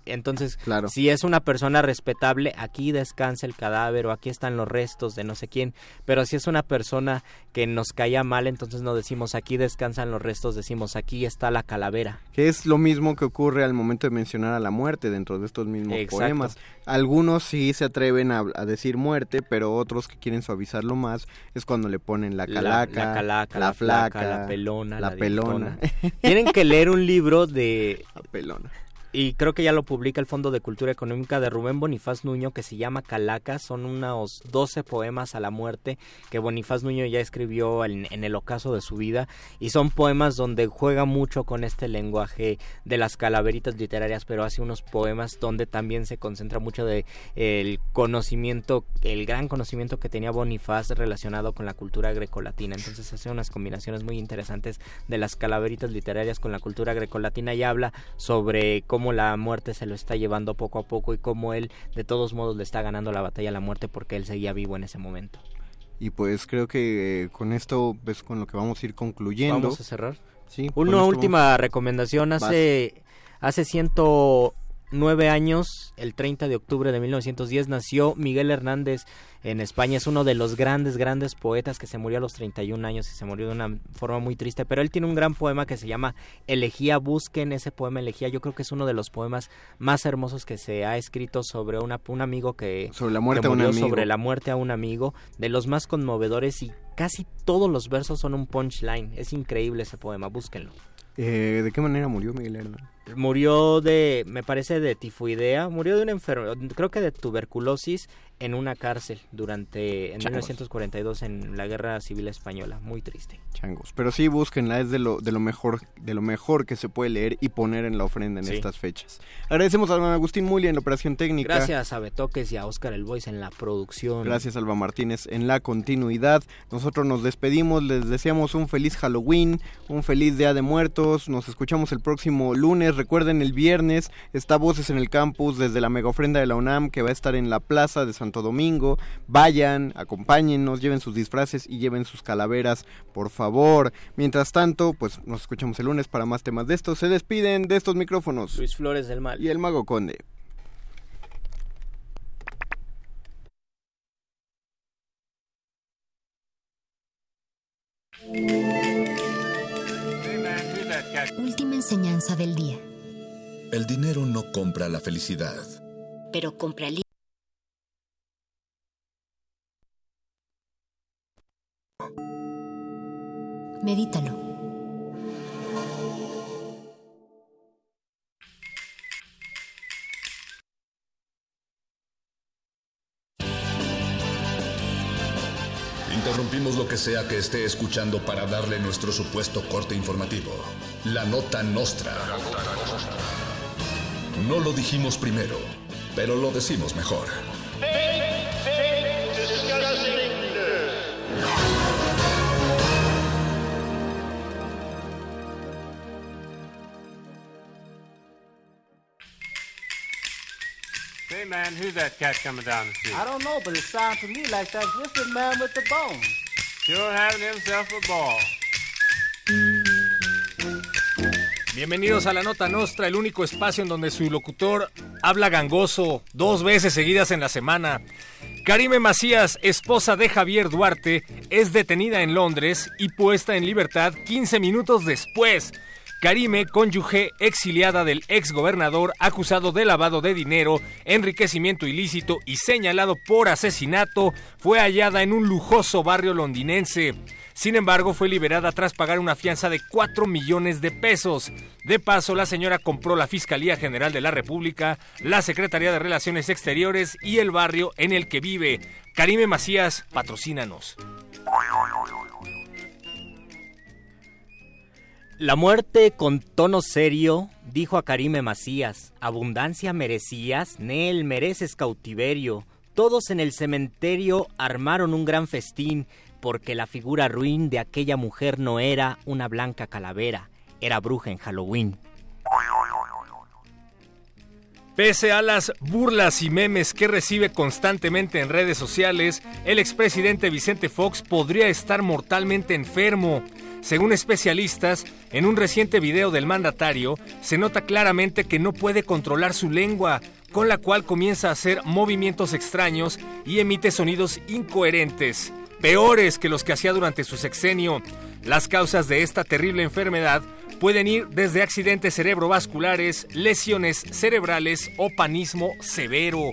Speaker 3: entonces, claro. si es una persona respetable, aquí descansa el cadáver o aquí están los restos de no sé quién. Pero si es una persona que nos caía mal, entonces no decimos aquí descansan los restos, decimos aquí está la calavera.
Speaker 2: Que es lo mismo que ocurre al momento de mencionar a la muerte dentro de estos mismos poemas. Algunos sí se atreven a, decir muerte, pero otros que quieren suavizarlo más es cuando le ponen la calaca,
Speaker 3: la, calaca, la, flaca, la pelona,
Speaker 2: la, pelona.
Speaker 3: Tienen que leer un libro de...
Speaker 2: Pelona
Speaker 3: y creo que ya lo publica el Fondo de Cultura Económica de Rubén Bonifaz Nuño que se llama Calaca, son unos 12 poemas a la muerte que Bonifaz Nuño ya escribió en, el ocaso de su vida y son poemas donde juega mucho con este lenguaje de las calaveritas literarias, pero hace unos poemas donde también se concentra mucho de el conocimiento, el gran conocimiento que tenía Bonifaz relacionado con la cultura grecolatina. Entonces hace unas combinaciones muy interesantes de las calaveritas literarias con la cultura grecolatina y habla sobre cómo cómo la muerte se lo está llevando poco a poco y cómo él de todos modos le está ganando la batalla a la muerte porque él seguía vivo en ese momento.
Speaker 2: Y pues creo que eh, con esto es con lo que vamos a ir concluyendo.
Speaker 3: Vamos a cerrar. Sí. Una última recomendación. Hace, hace ciento nueve años, el 30 de octubre de 1910, nació Miguel Hernández en España. Es uno de los grandes, grandes poetas que se murió a los 31 años y se murió de una forma muy triste. Pero él tiene un gran poema que se llama Elegía. Busquen ese poema Elegía. Yo creo que es uno de los poemas más hermosos que se ha escrito sobre una, un amigo que,
Speaker 2: sobre la muerte a un amigo.
Speaker 3: sobre la muerte a un amigo. De los más conmovedores y casi todos los versos son un punchline. Es increíble ese poema. Búsquenlo.
Speaker 2: Eh, ¿De qué manera murió Miguel Hernández?
Speaker 3: Murió de, me parece, de tifoidea, murió de una enfermedad, creo que de tuberculosis en una cárcel durante en 1942 en la Guerra Civil Española, muy triste.
Speaker 2: Changos, pero sí búsquenla, es de lo de lo mejor de lo mejor que se puede leer y poner en la ofrenda en estas fechas. Agradecemos a Agustín Mulia en la operación técnica.
Speaker 3: Gracias a Betoques y a Oscar El Voice en la producción.
Speaker 2: Gracias Alba Martínez en la continuidad. Nosotros nos despedimos, les deseamos un feliz Halloween, un feliz Día de Muertos. Nos escuchamos el próximo lunes. Recuerden el viernes está Voces en el Campus desde la mega ofrenda de la UNAM que va a estar en la Plaza de San Santo Domingo. Vayan, acompáñennos, lleven sus disfraces y lleven sus calaveras, por favor. Mientras tanto, pues nos escuchamos el lunes para más temas de estos. Se despiden de estos micrófonos.
Speaker 3: Luis Flores del Mal.
Speaker 2: Y el Mago Conde.
Speaker 7: Última enseñanza del día.
Speaker 8: El dinero no compra la felicidad.
Speaker 7: Pero compra el Medítalo.
Speaker 8: Interrumpimos lo que sea que esté escuchando para darle nuestro supuesto corte informativo. La nota nostra. No lo dijimos primero, pero lo decimos mejor.
Speaker 9: Hey man, who's that cat coming down the street?
Speaker 10: I don't know, but it sounds to me like that Griffin man with the bone.
Speaker 9: Sure having himself a ball. Bienvenidos a la Nota Nostra, el único espacio en donde su locutor habla gangoso dos veces seguidas en la semana. Karime Macías, esposa de Javier Duarte, es detenida en Londres y puesta en libertad 15 minutos después Karime, cónyuge exiliada del ex gobernador acusado de lavado de dinero, enriquecimiento ilícito y señalado por asesinato, fue hallada en un lujoso barrio londinense. Sin embargo, fue liberada tras pagar una fianza de 4 millones de pesos. De paso, la señora compró la Fiscalía General de la República, la Secretaría de Relaciones Exteriores y el barrio en el que vive. Karime Macías, patrocínanos.
Speaker 3: La muerte con tono serio dijo a Karime Macías, abundancia merecías, Nel mereces cautiverio. Todos en el cementerio armaron un gran festín porque la figura ruin de aquella mujer no era una blanca calavera, era bruja en Halloween.
Speaker 9: Pese a las burlas y memes que recibe constantemente en redes sociales, el expresidente Vicente Fox podría estar mortalmente enfermo. Según especialistas, en un reciente video del mandatario, se nota claramente que no puede controlar su lengua, con la cual comienza a hacer movimientos extraños y emite sonidos incoherentes peores que los que hacía durante su sexenio. Las causas de esta terrible enfermedad pueden ir desde accidentes cerebrovasculares, lesiones cerebrales o panismo severo.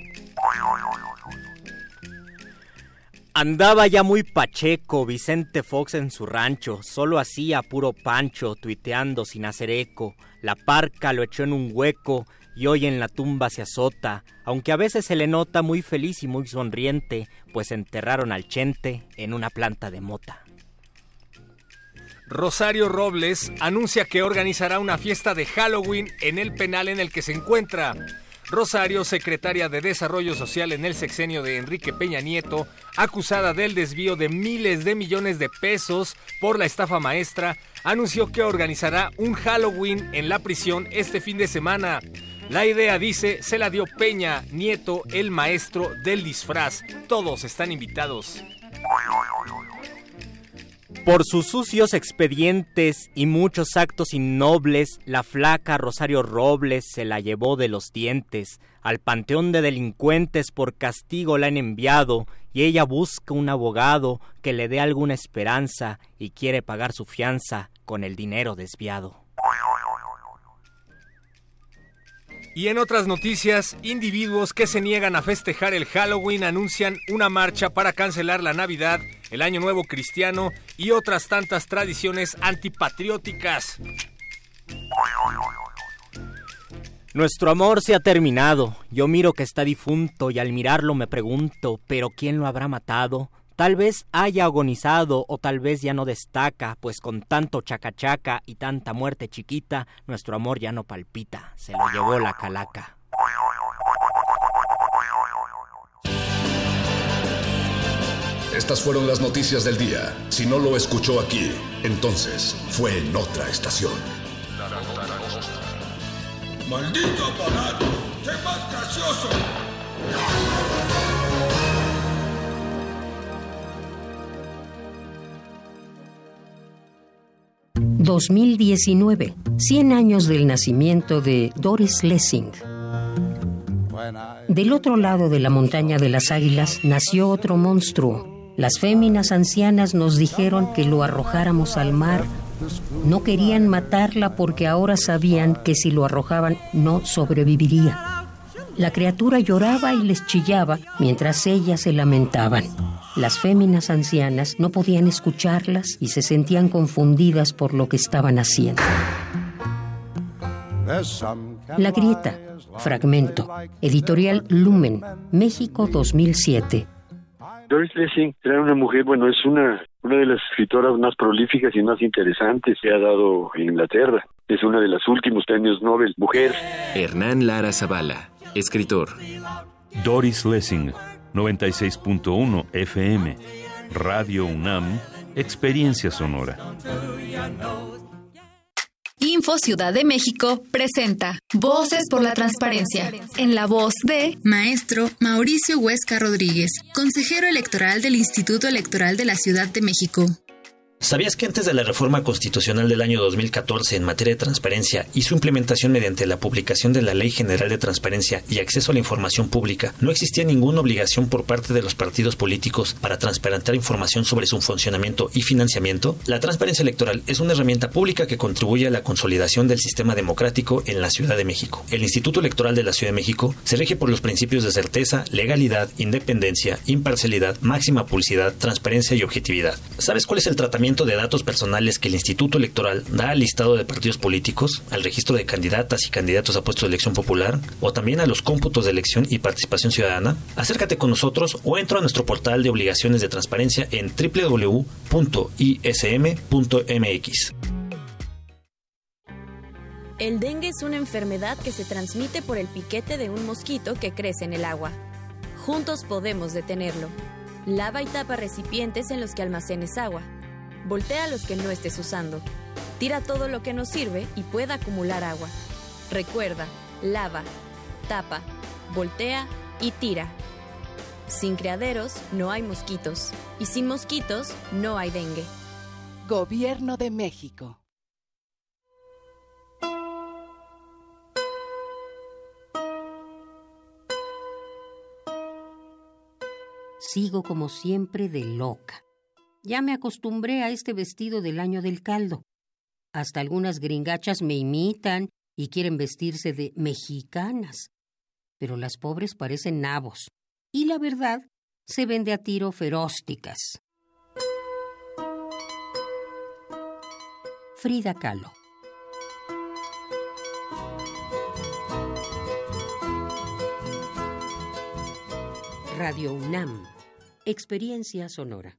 Speaker 3: Andaba ya muy pacheco Vicente Fox en su rancho, solo hacía puro pancho, tuiteando sin hacer eco. La parca lo echó en un hueco y hoy en la tumba se azota, aunque a veces se le nota muy feliz y muy sonriente, pues enterraron al Chente en una planta de mota.
Speaker 9: Rosario Robles anuncia que organizará una fiesta de Halloween en el penal en el que se encuentra. Rosario, secretaria de Desarrollo Social en el sexenio de Enrique Peña Nieto, acusada del desvío de miles de millones de pesos por la estafa maestra, anunció que organizará un Halloween en la prisión este fin de semana. La idea, dice, se la dio Peña, Nieto, el maestro del disfraz. Todos están invitados.
Speaker 3: Por sus sucios expedientes y muchos actos innobles, la flaca Rosario Robles se la llevó de los dientes. Al panteón de delincuentes por castigo la han enviado y ella busca un abogado que le dé alguna esperanza y quiere pagar su fianza con el dinero desviado.
Speaker 9: Y en otras noticias, individuos que se niegan a festejar el Halloween anuncian una marcha para cancelar la Navidad, el Año Nuevo Cristiano y otras tantas tradiciones antipatrióticas.
Speaker 3: Nuestro amor se ha terminado. Yo miro que está difunto y al mirarlo me pregunto, ¿pero quién lo habrá matado? Tal vez haya agonizado o tal vez ya no destaca, pues con tanto chacachaca y tanta muerte chiquita, nuestro amor ya no palpita, se lo llevó la calaca.
Speaker 8: Estas fueron las noticias del día. Si no lo escuchó aquí, entonces fue en otra estación.
Speaker 11: ¡Maldito aparato! ¡Sé más gracioso!
Speaker 12: 2019, 100 años del nacimiento de Doris Lessing. Del otro lado de la montaña de las águilas nació otro monstruo. Las féminas ancianas nos dijeron que lo arrojáramos al mar. No querían matarla porque ahora sabían que si lo arrojaban no sobreviviría. La criatura lloraba y les chillaba mientras ellas se lamentaban. Las féminas ancianas no podían escucharlas y se sentían confundidas por lo que estaban haciendo. La grieta, fragmento, editorial Lumen, México 2007.
Speaker 13: Doris Lessing era una mujer, bueno, es una, una de las escritoras más prolíficas y más interesantes que ha dado en Inglaterra. Es una de las últimos premios Nobel, mujer.
Speaker 14: Hernán Lara Zavala, escritor.
Speaker 15: Doris Lessing, 96.1 FM. Radio UNAM, Experiencia Sonora.
Speaker 16: Info Ciudad de México presenta Voces por la Transparencia, en la voz de Maestro Mauricio Huesca Rodríguez, consejero electoral del Instituto Electoral de la Ciudad de México.
Speaker 17: ¿Sabías que antes de la reforma constitucional del año 2014 en materia de transparencia y su implementación mediante la publicación de la Ley General de Transparencia y Acceso a la Información Pública, no existía ninguna obligación por parte de los partidos políticos para transparentar información sobre su funcionamiento y financiamiento? La transparencia electoral es una herramienta pública que contribuye a la consolidación del sistema democrático en la Ciudad de México. El Instituto Electoral de la Ciudad de México se rige por los principios de certeza, legalidad, independencia, imparcialidad, máxima publicidad, transparencia y objetividad. ¿Sabes cuál es el tratamiento de datos personales que el Instituto Electoral da al listado de partidos políticos, al registro de candidatas y candidatos a puestos de elección popular, o también a los cómputos de elección y participación ciudadana? Acércate con nosotros o entra a nuestro portal de obligaciones de transparencia en www.ism.mx.
Speaker 18: El dengue es una enfermedad que se transmite por el piquete de un mosquito que crece en el agua. Juntos podemos detenerlo. Lava y tapa recipientes en los que almacenes agua. Voltea los que no estés usando. Tira todo lo que no sirve y pueda acumular agua. Recuerda, lava, tapa, voltea y tira. Sin criaderos no hay mosquitos y sin mosquitos no hay dengue.
Speaker 19: Gobierno de México.
Speaker 12: Sigo como siempre de loca. Ya me acostumbré a este vestido del año del caldo. Hasta algunas gringachas me imitan y quieren vestirse de mexicanas. Pero las pobres parecen nabos. Y la verdad, se vende a tiro ferósticas. Frida Kahlo. Radio UNAM. Experiencia sonora.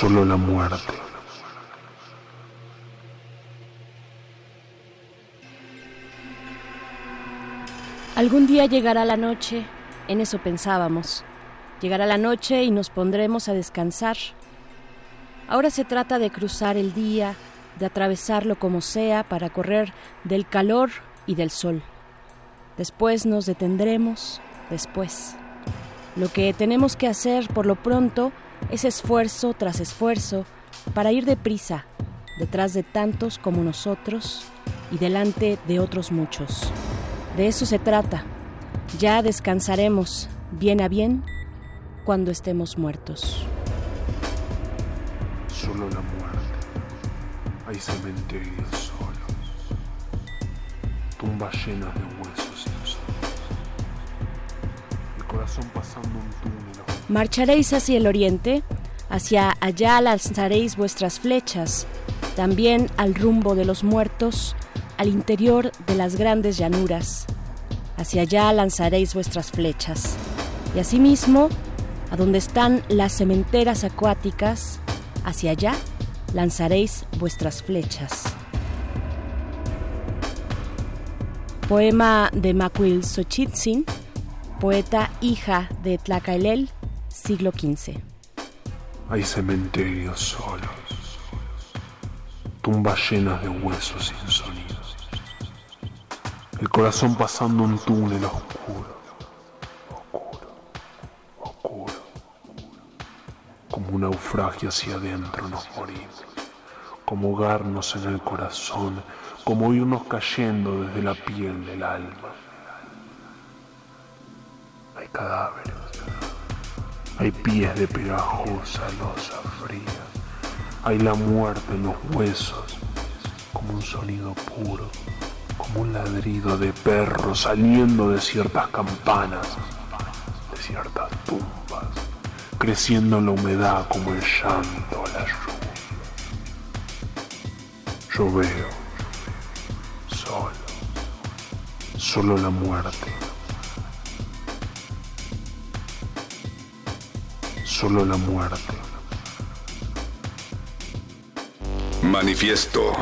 Speaker 20: Solo la muerte.
Speaker 5: Algún día llegará la noche, en eso pensábamos. Llegará la noche y nos pondremos a descansar. Ahora se trata de cruzar el día, de atravesarlo como sea para correr del calor y del sol. Después nos detendremos, después. Lo que tenemos que hacer por lo pronto esfuerzo tras esfuerzo para ir deprisa, detrás de tantos como nosotros y delante de otros muchos. De eso se trata. Ya descansaremos, bien a bien, cuando estemos muertos.
Speaker 20: Solo la muerte. Hay cementerios solos. Tumbas llenas de huesos El corazón pasando un túnel
Speaker 5: Marcharéis hacia el oriente, hacia allá lanzaréis vuestras flechas, también al rumbo de los muertos, al interior de las grandes llanuras. Hacia allá lanzaréis vuestras flechas. Y asimismo, a donde están las cementeras acuáticas, hacia allá lanzaréis vuestras flechas. Poema de Macuil Xochitzin, poeta hija de Tlacaelel, siglo XV.
Speaker 20: Hay cementerios solos, tumbas llenas de huesos sin sonidos, el corazón pasando un túnel oscuro, oscuro, oscuro, como un naufragio hacia adentro nos morimos, como ahogarnos en el corazón, como irnos cayendo desde la piel del alma. Hay cadáveres hay pies de pegajosa losa fría. Hay la muerte en los huesos, como un sonido puro, como un ladrido de perro saliendo de ciertas campanas, de ciertas tumbas, creciendo en la humedad como el llanto la lluvia. Yo veo, solo, solo la muerte. solo la muerte.
Speaker 21: Manifiesto.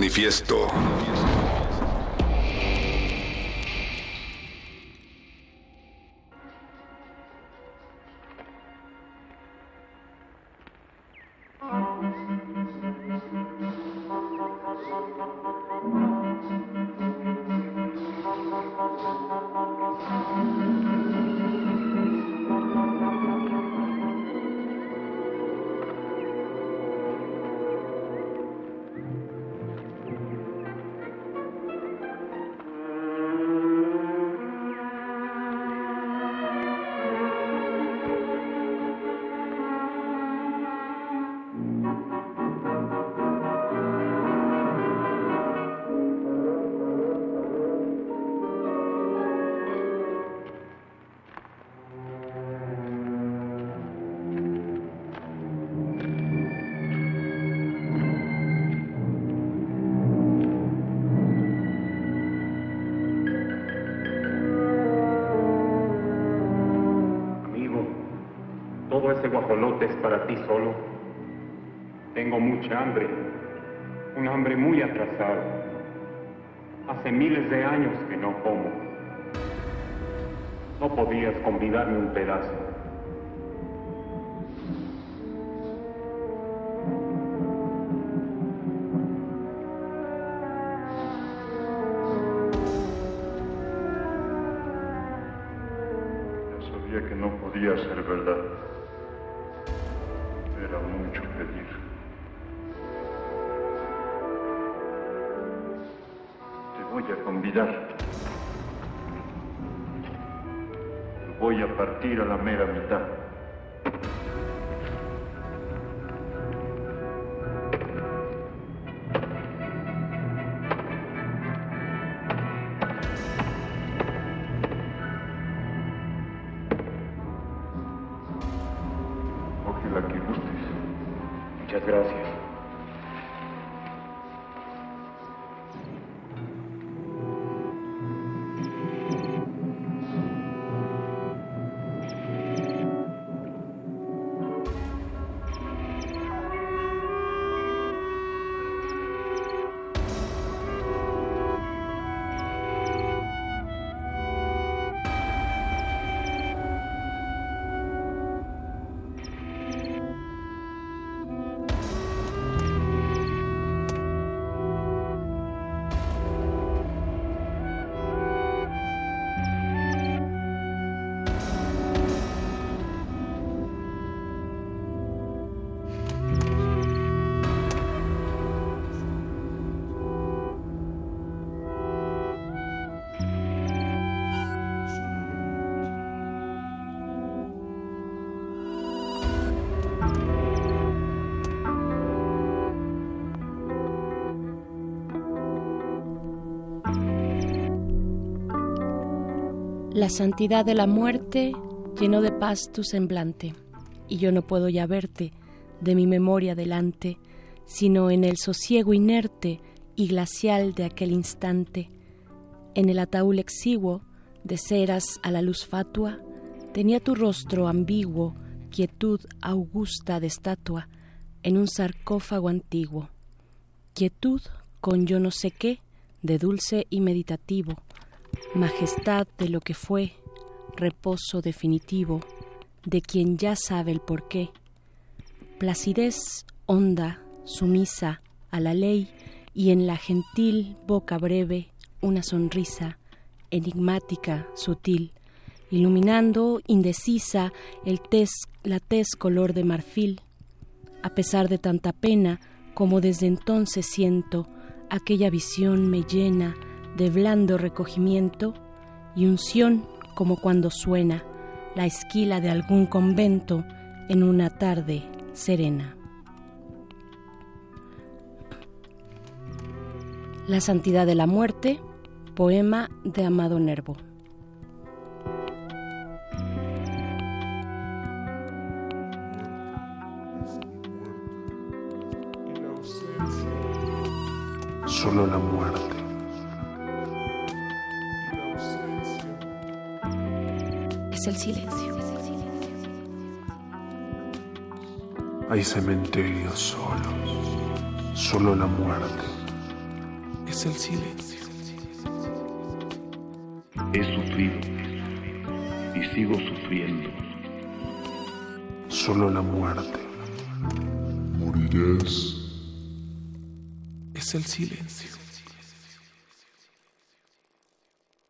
Speaker 21: manifiesto.
Speaker 22: solo. Tengo mucha hambre, un hambre muy atrasado. Hace miles de años que no como. No podías convidarme un pedazo. Ya sabía que no podía ser verdad. Voy a partir a la mera mitad. La
Speaker 5: santidad de la muerte llenó de paz tu semblante, y yo no puedo ya verte de mi memoria delante, sino en el sosiego inerte y glacial de aquel instante. En el ataúd exiguo, de ceras a la luz fatua, tenía tu rostro ambiguo, quietud augusta de estatua, en un sarcófago antiguo. Quietud con yo no sé qué, de dulce y meditativo, majestad de lo que fue, reposo definitivo, de quien ya sabe el porqué, placidez honda, sumisa a la ley y en la gentil boca breve una sonrisa enigmática, sutil, iluminando indecisa el tez, la tez color de marfil. A pesar de tanta pena, como desde entonces siento, aquella visión me llena de blando recogimiento y unción como cuando suena la esquila de algún convento en una tarde serena. La santidad de la muerte, poema de Amado Nervo.
Speaker 20: Solo la muerte.
Speaker 5: Es el silencio.
Speaker 20: Hay cementerios solos. Solo la muerte.
Speaker 23: Es el silencio.
Speaker 22: He sufrido y sigo sufriendo.
Speaker 20: Solo la muerte. Morirás.
Speaker 23: Es el silencio.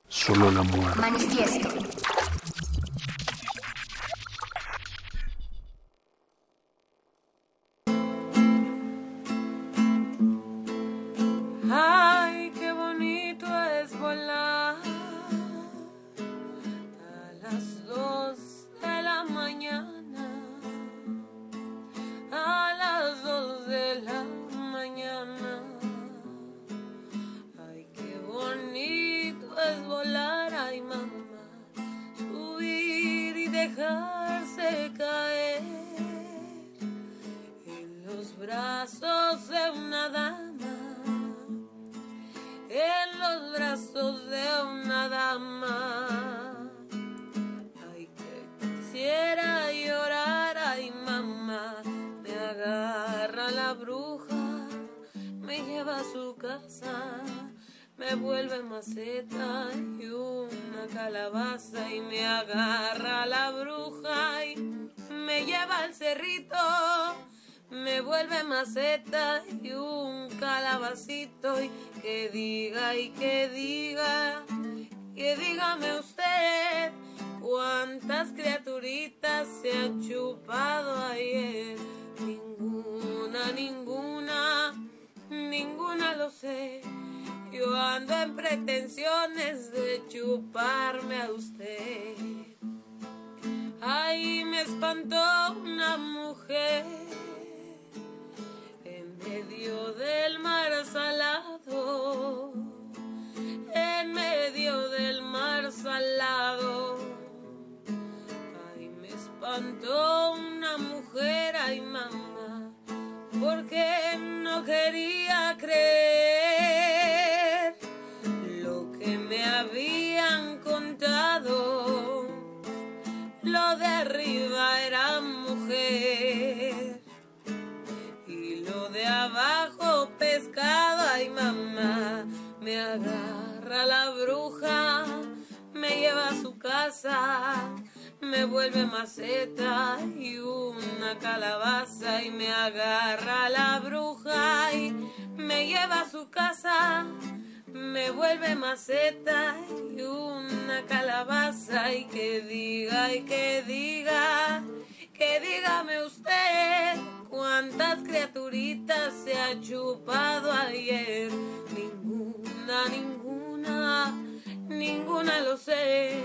Speaker 20: Solo la muerte.
Speaker 24: Manifiesto.
Speaker 25: Vuelve maceta y un calabacito y que diga y que diga, que dígame usted
Speaker 24: ¿Cuántas criaturitas se han chupado ayer? Ninguna, ninguna, ninguna lo sé. Yo ando en pretensiones de chuparme a usted. Ay, me espantó una mujer medio del mar salado, en medio del mar salado. Ay, me espantó una mujer, ay mamá, porque no quería creer lo que me habían contado. Lo de arriba era mujer de abajo pescado. Ay mamá, me agarra la bruja, me lleva a su casa, me vuelve maceta y una calabaza y me agarra la bruja y me lleva a su casa me vuelve maceta y una calabaza y que diga y que diga, que dígame usted cuántas criaturitas se ha chupado ayer. Ninguna, ninguna, ninguna lo sé.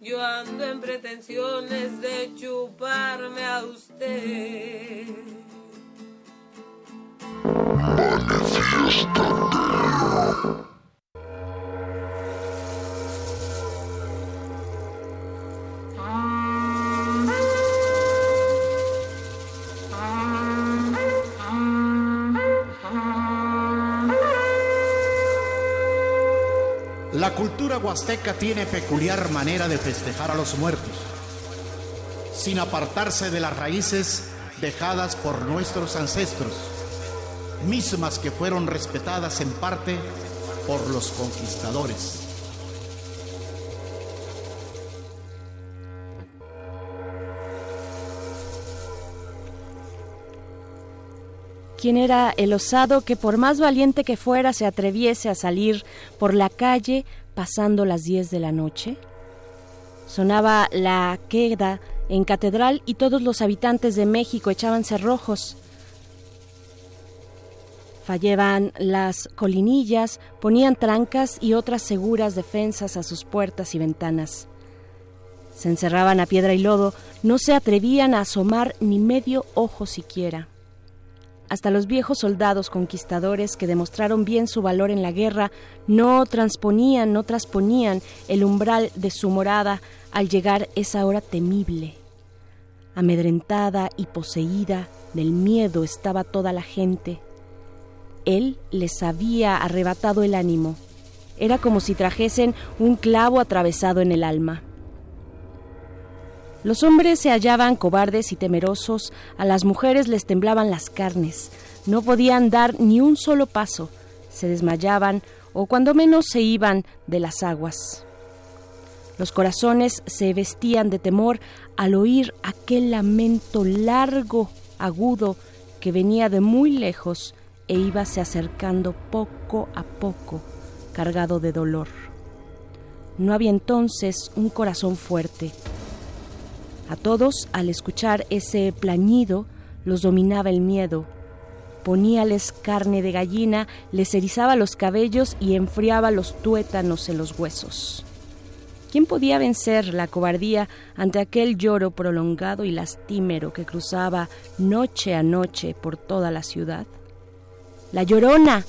Speaker 24: Yo ando en pretensiones de chuparme a usted.
Speaker 22: Cultura huasteca tiene peculiar manera de festejar a los muertos, sin apartarse de las raíces dejadas por nuestros ancestros, mismas que fueron respetadas en parte por los conquistadores.
Speaker 5: ¿Quién era el osado que por más valiente que fuera se atreviese a salir por la calle pasando las 10 de la noche? Sonaba la queda en catedral y todos los habitantes de México echaban cerrojos. Fallaban las colinillas, ponían trancas y otras seguras defensas a sus puertas y ventanas. Se encerraban a piedra y lodo, no se atrevían a asomar ni medio ojo siquiera. Hasta los viejos soldados conquistadores que demostraron bien su valor en la guerra no transponían, no trasponían el umbral de su morada al llegar esa hora temible. Amedrentada y poseída del miedo estaba toda la gente. Él les había arrebatado el ánimo. Era como si trajesen un clavo atravesado en el alma. Los hombres se hallaban cobardes y temerosos, a las mujeres les temblaban las carnes, no podían dar ni un solo paso, se desmayaban o cuando menos se iban de las aguas. Los corazones se vestían de temor al oír aquel lamento largo, agudo, que venía de muy lejos e íbase acercando poco a poco, cargado de dolor. No había entonces un corazón fuerte, a todos, al escuchar ese plañido, los dominaba el miedo. Poníales carne de gallina, les erizaba los cabellos y enfriaba los tuétanos en los huesos. ¿Quién podía vencer la cobardía ante aquel lloro prolongado y lastimero que cruzaba noche a noche por toda la ciudad? ¡La llorona!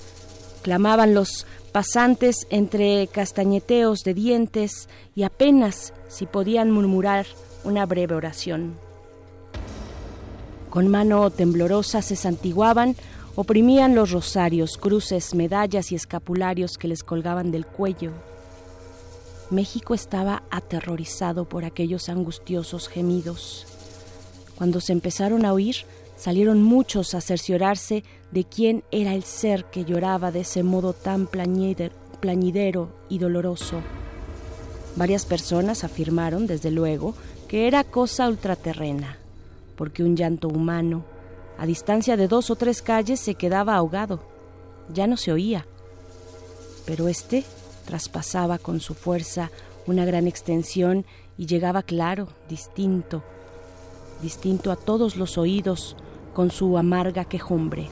Speaker 5: clamaban los pasantes entre castañeteos de dientes y apenas si podían murmurar una breve oración. Con mano temblorosa se santiguaban, oprimían los rosarios, cruces, medallas y escapularios que les colgaban del cuello. México estaba aterrorizado por aquellos angustiosos gemidos. Cuando se empezaron a oír, salieron muchos a cerciorarse de quién era el ser que lloraba de ese modo tan plañidero y doloroso. Varias personas afirmaron, desde luego, que era cosa ultraterrena, porque un llanto humano, a distancia de dos o tres calles, se quedaba ahogado. Ya no se oía, pero este traspasaba con su fuerza una gran extensión y llegaba claro, distinto, distinto a todos los oídos con su amarga quejumbre.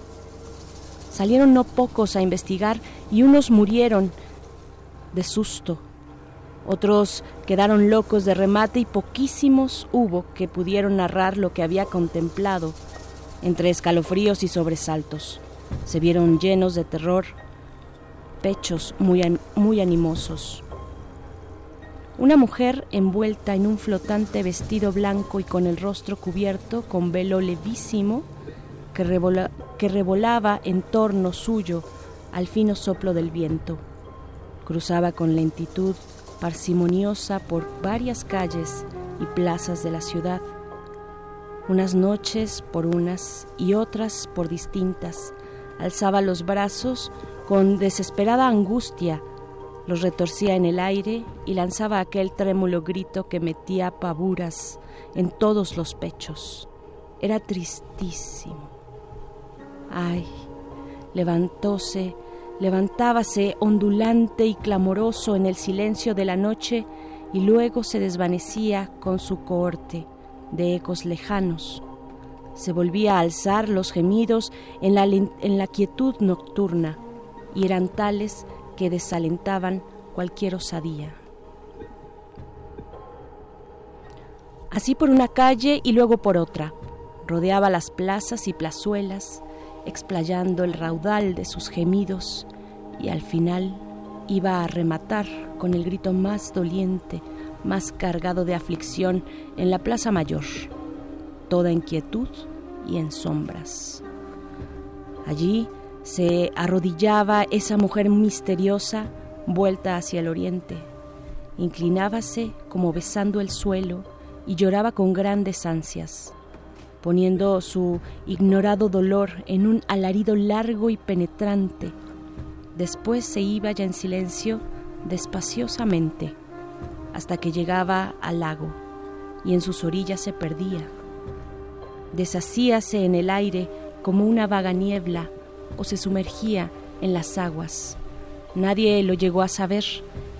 Speaker 5: Salieron no pocos a investigar y unos murieron de susto, otros quedaron locos de remate y poquísimos hubo que pudieron narrar lo que había contemplado entre escalofríos y sobresaltos. Se vieron llenos de terror, pechos muy, muy animosos. Una mujer envuelta en un flotante vestido blanco y con el rostro cubierto con velo levísimo que, que revolaba en torno suyo al fino soplo del viento. Cruzaba con lentitud parsimoniosa por varias calles y plazas de la ciudad, unas noches por unas y otras por distintas, alzaba los brazos con desesperada angustia, los retorcía en el aire y lanzaba aquel trémulo grito que metía pavuras en todos los pechos. Era tristísimo. Ay, levantóse levantábase ondulante y clamoroso en el silencio de la noche y luego se desvanecía con su cohorte de ecos lejanos. Se volvía a alzar los gemidos en la, en la quietud nocturna y eran tales que desalentaban cualquier osadía. Así por una calle y luego por otra, rodeaba las plazas y plazuelas, explayando el raudal de sus gemidos y al final iba a rematar con el grito más doliente, más cargado de aflicción en la Plaza Mayor, toda en quietud y en sombras. Allí se arrodillaba esa mujer misteriosa vuelta hacia el oriente. Inclinábase como besando el suelo y lloraba con grandes ansias poniendo su ignorado dolor en un alarido largo y penetrante. Después se iba ya en silencio, despaciosamente, hasta que llegaba al lago y en sus orillas se perdía. Deshacíase en el aire como una vaga niebla o se sumergía en las aguas. Nadie lo llegó a saber,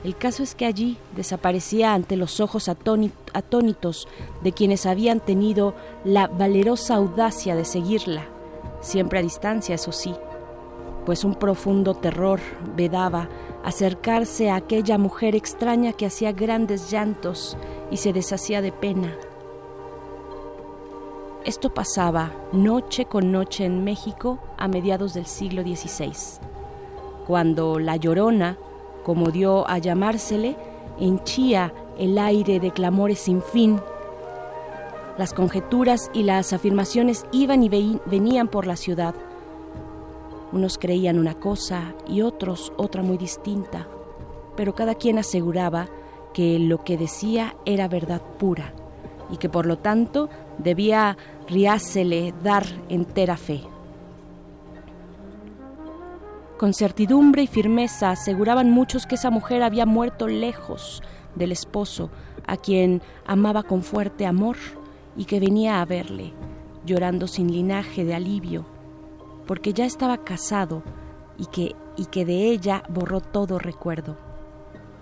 Speaker 5: el caso es que allí desaparecía ante los ojos atónitos de quienes habían tenido la valerosa audacia de seguirla, siempre a distancia, eso sí, pues un profundo terror vedaba acercarse a aquella mujer extraña que hacía grandes llantos y se deshacía de pena. Esto pasaba noche con noche en México a mediados del siglo XVI, cuando la llorona, como dio a llamársele, henchía el aire de clamores sin fin. Las conjeturas y las afirmaciones iban y venían por la ciudad. Unos creían una cosa y otros otra muy distinta, pero cada quien aseguraba que lo que decía era verdad pura y que por lo tanto debía riásele dar entera fe. Con certidumbre y firmeza aseguraban muchos que esa mujer había muerto lejos del esposo, a quien amaba con fuerte amor y que venía a verle, llorando sin linaje de alivio, porque ya estaba casado y que, y que de ella borró todo recuerdo.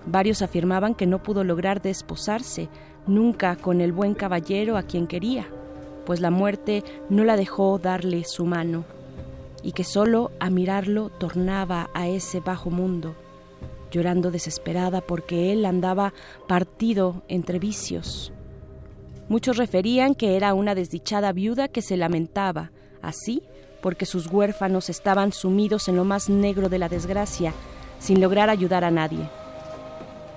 Speaker 5: Varios afirmaban que no pudo lograr desposarse nunca con el buen caballero a quien quería, pues la muerte no la dejó darle su mano y que solo a mirarlo tornaba a ese bajo mundo, llorando desesperada porque él andaba partido entre vicios. Muchos referían que era una desdichada viuda que se lamentaba, así porque sus huérfanos estaban sumidos en lo más negro de la desgracia, sin lograr ayudar a nadie.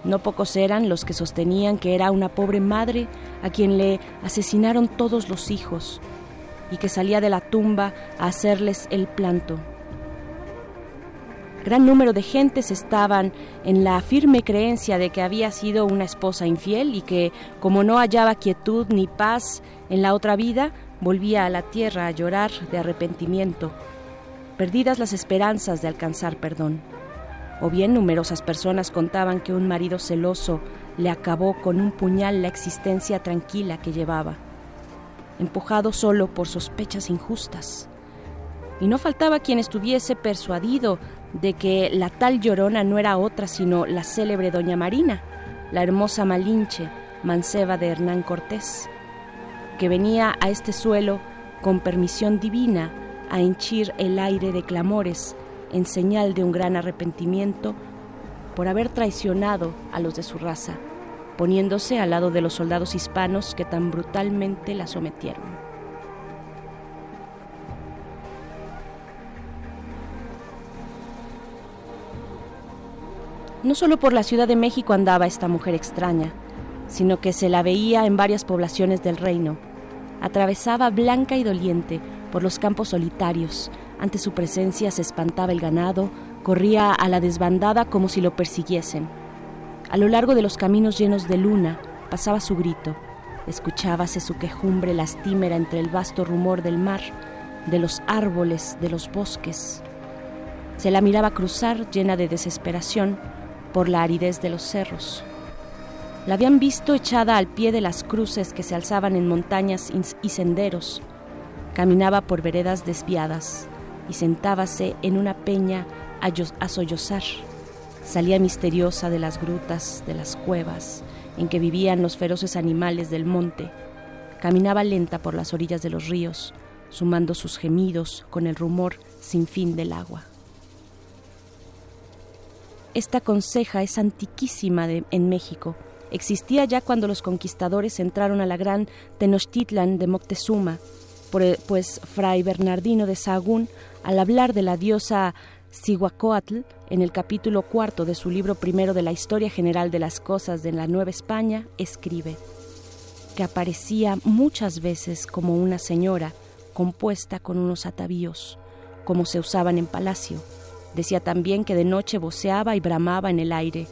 Speaker 5: No pocos eran los que sostenían que era una pobre madre a quien le asesinaron todos los hijos, y que salía de la tumba a hacerles el planto. Gran número de gentes estaban en la firme creencia de que había sido una esposa infiel y que, como no hallaba quietud ni paz en la otra vida, volvía a la tierra a llorar de arrepentimiento, perdidas las esperanzas de alcanzar perdón. O bien numerosas personas contaban que un marido celoso le acabó con un puñal la existencia tranquila que llevaba empujado solo por sospechas injustas. Y no faltaba quien estuviese persuadido de que la tal llorona no era otra sino la célebre doña Marina, la hermosa Malinche, manceba de Hernán Cortés, que venía a este suelo con permisión divina a henchir el aire de clamores en señal de un gran arrepentimiento por haber traicionado a los de su raza, poniéndose al lado de los soldados hispanos que tan brutalmente la sometieron. No solo por la Ciudad de México andaba esta mujer extraña, sino que se la veía en varias poblaciones del reino. Atravesaba blanca y doliente por los campos solitarios. Ante su presencia se espantaba el ganado, corría a la desbandada como si lo persiguiesen. A lo largo de los caminos llenos de luna pasaba su grito. Escuchábase su quejumbre lastimera entre el vasto rumor del mar, de los árboles, de los bosques. Se la miraba cruzar llena de desesperación por la aridez de los cerros. La habían visto echada al pie de las cruces que se alzaban en montañas y senderos. Caminaba por veredas desviadas y sentábase en una peña a sollozar. Salía misteriosa de las grutas, de las cuevas, en que vivían los feroces animales del monte. Caminaba lenta por las orillas de los ríos, sumando sus gemidos con el rumor sin fin del agua. Esta conseja es antiquísima en México. Existía ya cuando los conquistadores entraron a la gran Tenochtitlan de Moctezuma, pues Fray Bernardino de Sahagún, al hablar de la diosa Cihuacóatl, en el capítulo cuarto de su libro primero de la Historia General de las Cosas de la Nueva España, escribe que aparecía muchas veces como una señora compuesta con unos atavíos, como se usaban en palacio, Decía también que de noche voceaba y bramaba en el aire.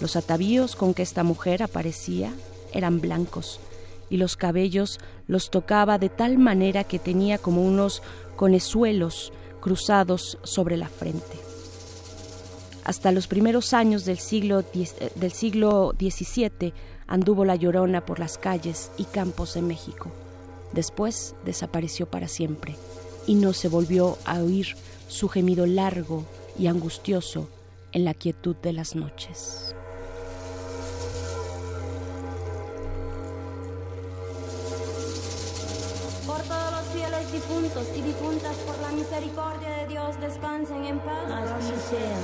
Speaker 5: Los atavíos con que esta mujer aparecía eran blancos y los cabellos los tocaba de tal manera que tenía como unos conezuelos cruzados sobre la frente. Hasta los primeros años del siglo, XVII anduvo la llorona por las calles y campos de México. Después desapareció para siempre y no se volvió a oír su gemido largo y angustioso en la quietud de las noches.
Speaker 26: Difuntos y difuntas, por la misericordia de Dios, descansen en paz. Así sea.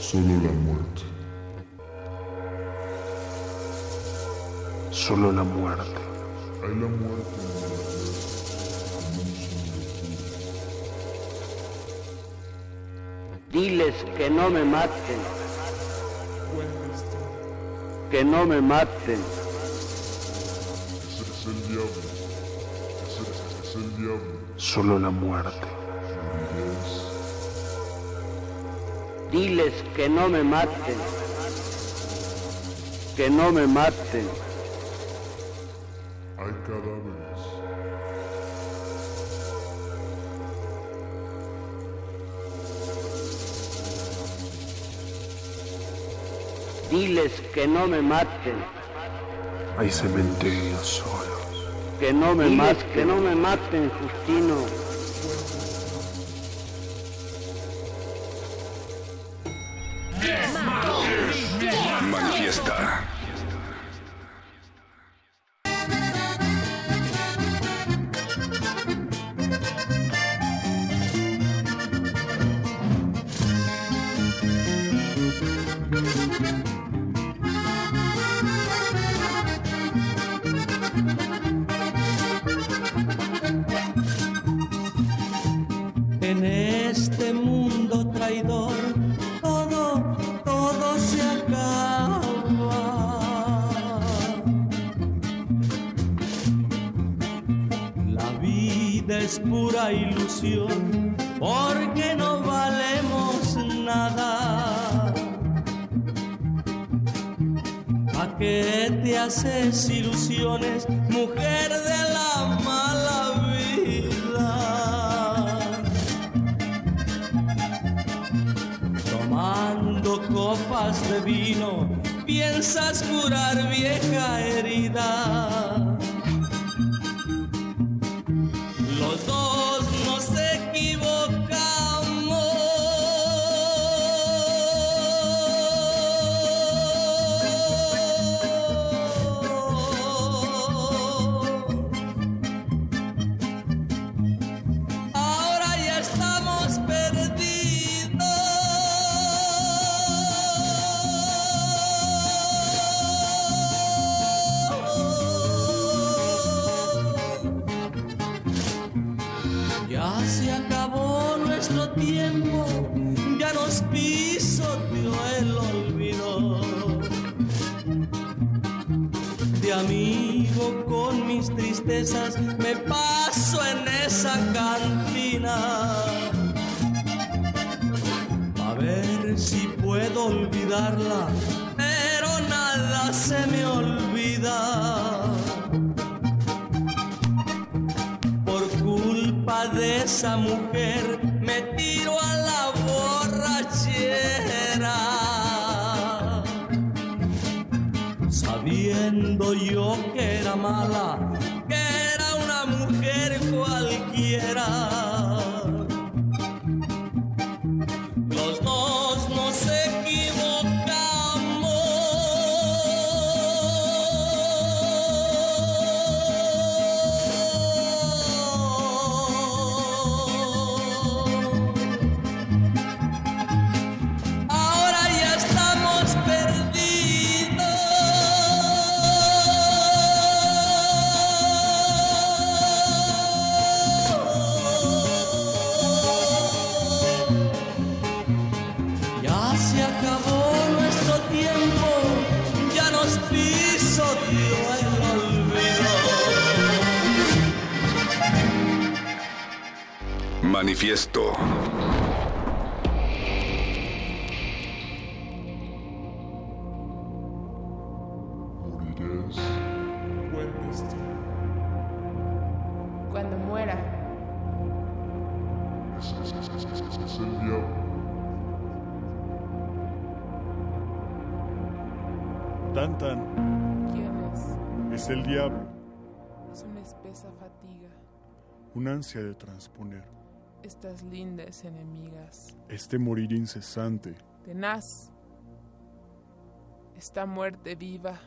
Speaker 20: Solo la muerte. solo la muerte. Hay la muerte.
Speaker 27: Diles que no me maten. Que no me maten.
Speaker 20: Ese es el diablo. Ese, es el diablo. Solo la muerte.
Speaker 27: Diles que no me maten. Que no me maten Diles que no me maten.
Speaker 20: Hay cementerios solos.
Speaker 27: Que no me maten, que no me maten, Justino.
Speaker 28: Un ansia de transponer,
Speaker 29: Estas lindas enemigas.
Speaker 28: este morir incesante,
Speaker 29: Tenaz. Esta muerte viva.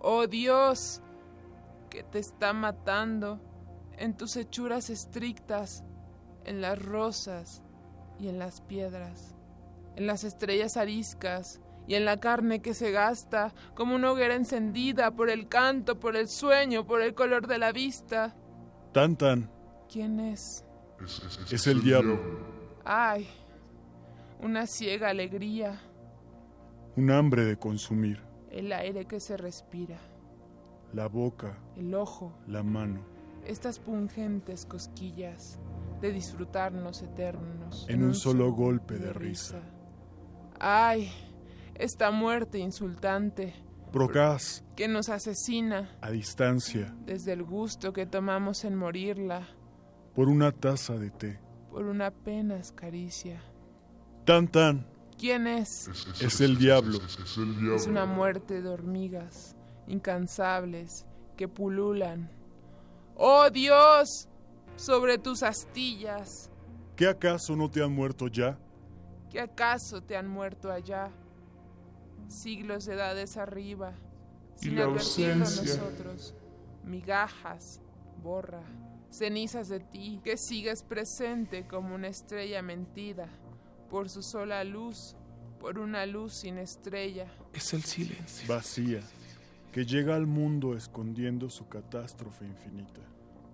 Speaker 29: Oh Dios, que te está matando en tus hechuras estrictas, en las rosas y en las piedras, en las estrellas ariscas y en la carne que se gasta como una hoguera encendida por el canto, por el sueño, por el color de la vista.
Speaker 28: tan tan,
Speaker 29: ¿Quién es?
Speaker 30: Es, es- es-
Speaker 28: es el diablo,
Speaker 29: Ay, una ciega alegría,
Speaker 28: un hambre de consumir,
Speaker 29: el aire que se respira,
Speaker 28: la boca,
Speaker 29: el ojo,
Speaker 28: la mano,
Speaker 29: estas pungentes cosquillas de disfrutarnos eternos.
Speaker 28: en un solo golpe de risa.
Speaker 29: Ay, esta muerte insultante
Speaker 28: Procaz,
Speaker 29: que nos asesina
Speaker 28: a distancia,
Speaker 29: desde el gusto que tomamos en morirla
Speaker 28: por una taza de té.
Speaker 29: por una apenas caricia.
Speaker 28: Tan tan,
Speaker 29: ¿Quién es?
Speaker 28: es el diablo,
Speaker 30: es- es el diablo.
Speaker 29: Es una muerte de hormigas incansables que pululan. ¡Oh Dios! sobre tus astillas.
Speaker 28: ¿Qué acaso no te han muerto ya?
Speaker 29: ¿Que acaso te han muerto allá? Siglos de edades arriba,
Speaker 30: Y
Speaker 29: sin
Speaker 30: la
Speaker 29: advertirlo
Speaker 30: ausencia.
Speaker 29: nosotros. Migajas, borra, cenizas de ti, que sigues presente como una estrella mentida, por su sola luz, por una luz sin estrella.
Speaker 20: Es el silencio.
Speaker 28: Vacía, que llega al mundo escondiendo su catástrofe infinita.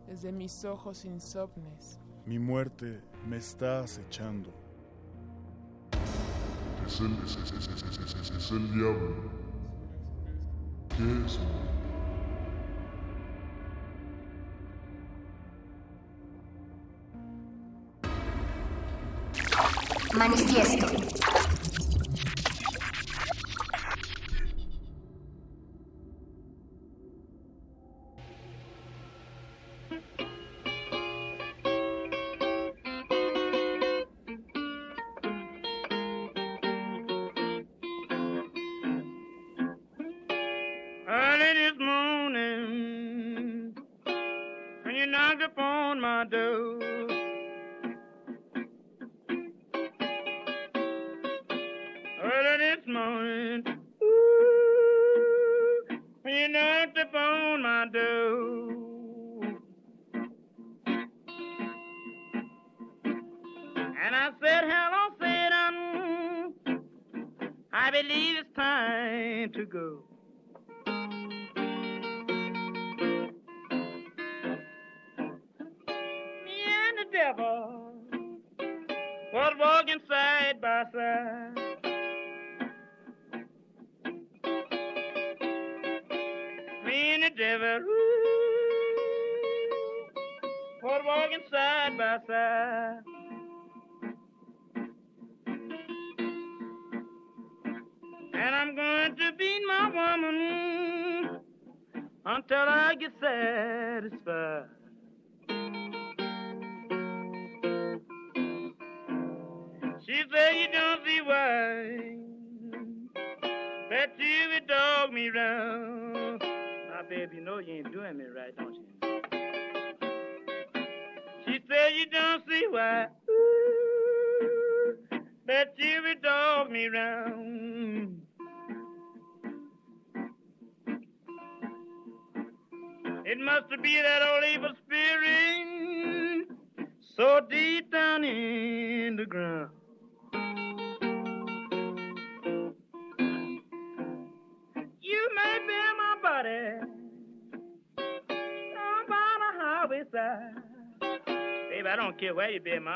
Speaker 29: Desde mis ojos insomnes,
Speaker 28: Mi muerte me está acechando.
Speaker 30: Es el, es, es- es- el diablo. ¿Qué es?
Speaker 31: Manifiesto.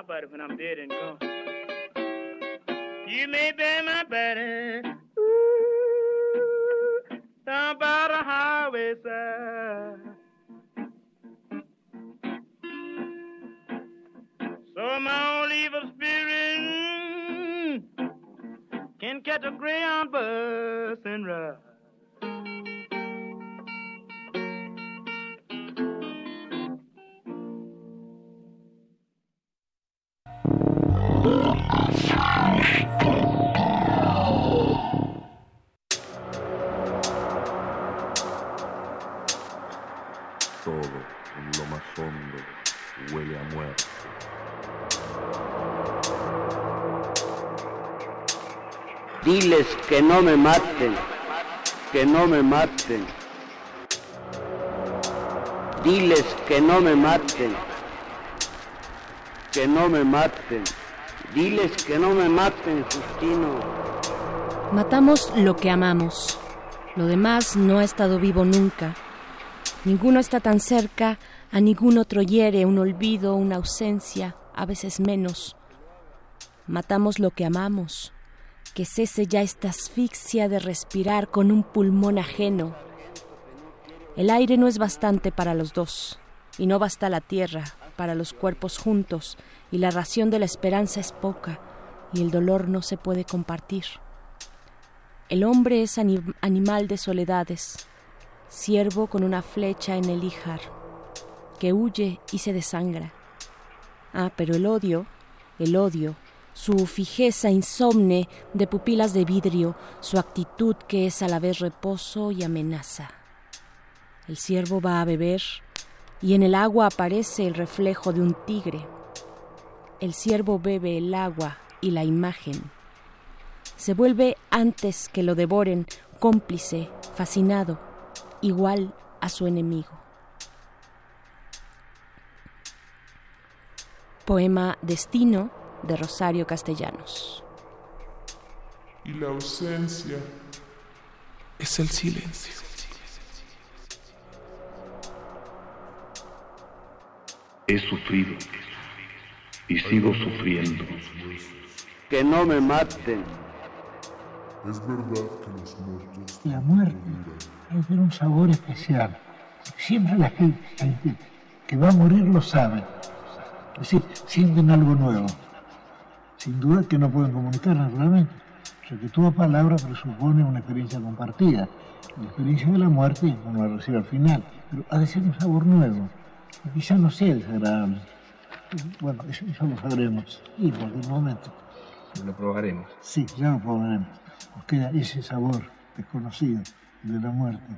Speaker 31: but
Speaker 32: Diles que no me maten, que no me maten. Diles que no me maten, que no me maten. Diles que no me maten, Justino.
Speaker 5: Matamos lo que amamos. Lo demás no ha estado vivo nunca. Ninguno está tan cerca, a ningún otro hiere un olvido, una ausencia, a veces menos. Matamos lo que amamos. Que cese ya esta asfixia de respirar con un pulmón ajeno. El aire no es bastante para los dos, y no basta la tierra para los cuerpos juntos, y la ración de la esperanza es poca, y el dolor no se puede compartir. El hombre es anim- animal de soledades, siervo con una flecha en el híjar, que huye y se desangra. Ah, pero el odio, el odio, su fijeza insomne de pupilas de vidrio, su actitud que es a la vez reposo y amenaza. El ciervo va a beber y en el agua aparece el reflejo de un tigre. El ciervo bebe el agua y la imagen. Se vuelve antes que lo devoren, cómplice, fascinado, igual a su enemigo. Poema Destino de Rosario Castellanos.
Speaker 20: Y la ausencia es el silencio.
Speaker 31: He sufrido y sigo sufriendo.
Speaker 32: Que no me maten.
Speaker 31: Es verdad que los muertos
Speaker 33: La muerte tener un sabor especial. Siempre la gente, gente que va a morir lo sabe. Es decir, sienten algo nuevo. Sin duda que no pueden comunicar naturalmente. O sea, que toda palabra presupone una experiencia compartida. La experiencia de la muerte uno la recibe al final, pero ha de ser un sabor nuevo. Y quizá no sea desagradable. Bueno, eso, eso lo sabremos en cualquier momento.
Speaker 30: Lo probaremos.
Speaker 33: Sí, ya lo probaremos. Nos queda ese sabor desconocido de la muerte.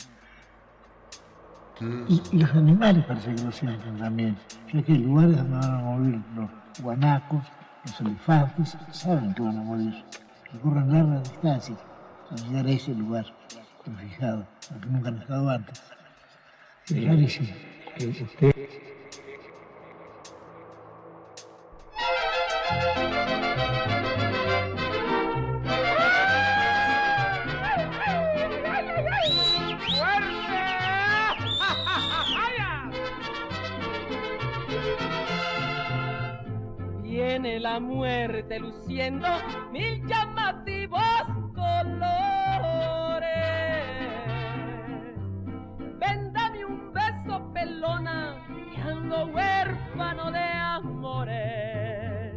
Speaker 33: Y, y los animales parece que lo sienten también. Ya que hay lugares donde van a morir los guanacos, los elefantes, saben que van a morir. Recorren largas distancias para llegar a ese lugar fijado, al que nunca han estado antes. Es rarísimo.
Speaker 30: Que usted
Speaker 34: luciendo mil llamativos colores. Véndame un beso, pelona, que ando huérfano de amores.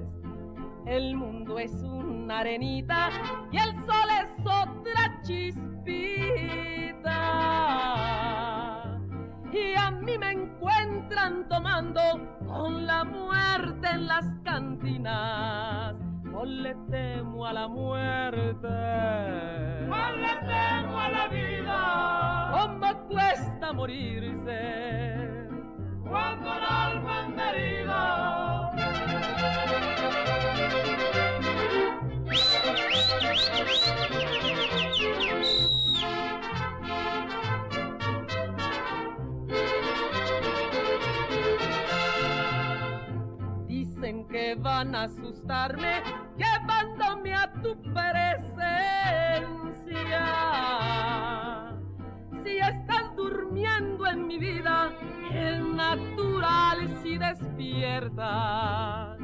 Speaker 34: El mundo es una arenita y el sol es otra chispita. Y a mí me encuentran tomando con la muerte en las cantinas. No le temo a la muerte.
Speaker 31: No le temo a la vida.
Speaker 34: ¿Cómo cuesta morirse?
Speaker 31: Cuando el alma es herida.
Speaker 34: Van a asustarme llevándome a tu presencia. Si estás durmiendo en mi vida, es natural si despiertas.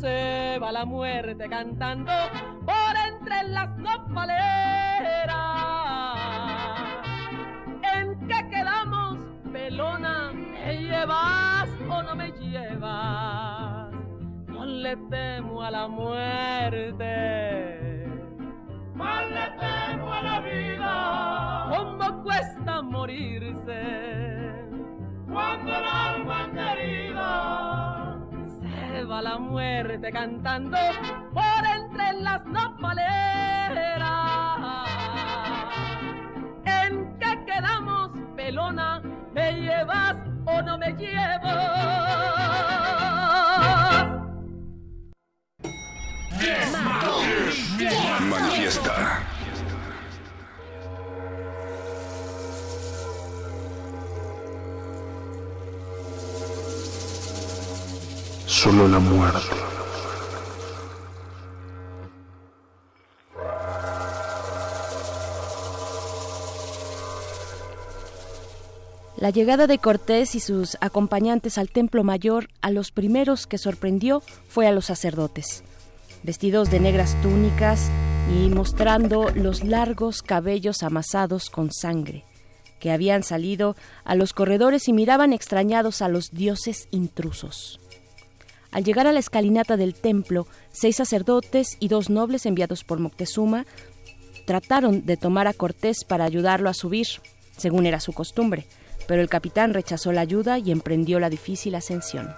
Speaker 34: Se va la muerte cantando por entre las nopaleras. ¿En qué quedamos, pelona? ¿Me llevas o no me llevas? Le temo a la muerte.
Speaker 31: Más le temo a la vida.
Speaker 34: ¿Cómo cuesta morirse?
Speaker 31: Cuando el alma es herida.
Speaker 34: Se va la muerte cantando por entre las nopaleras. ¿En qué quedamos, pelona? ¿Me llevas o no me llevas?
Speaker 8: Manifiesta.
Speaker 20: Solo la muerte.
Speaker 5: La llegada de Cortés y sus acompañantes al Templo Mayor a los primeros que sorprendió fue a los sacerdotes, vestidos de negras túnicas y mostrando los largos cabellos amasados con sangre, que habían salido a los corredores y miraban extrañados a los dioses intrusos. Al llegar a la escalinata del templo, seis sacerdotes y dos nobles enviados por Moctezuma trataron de tomar a Cortés para ayudarlo a subir, según era su costumbre, pero el capitán rechazó la ayuda y emprendió la difícil ascensión,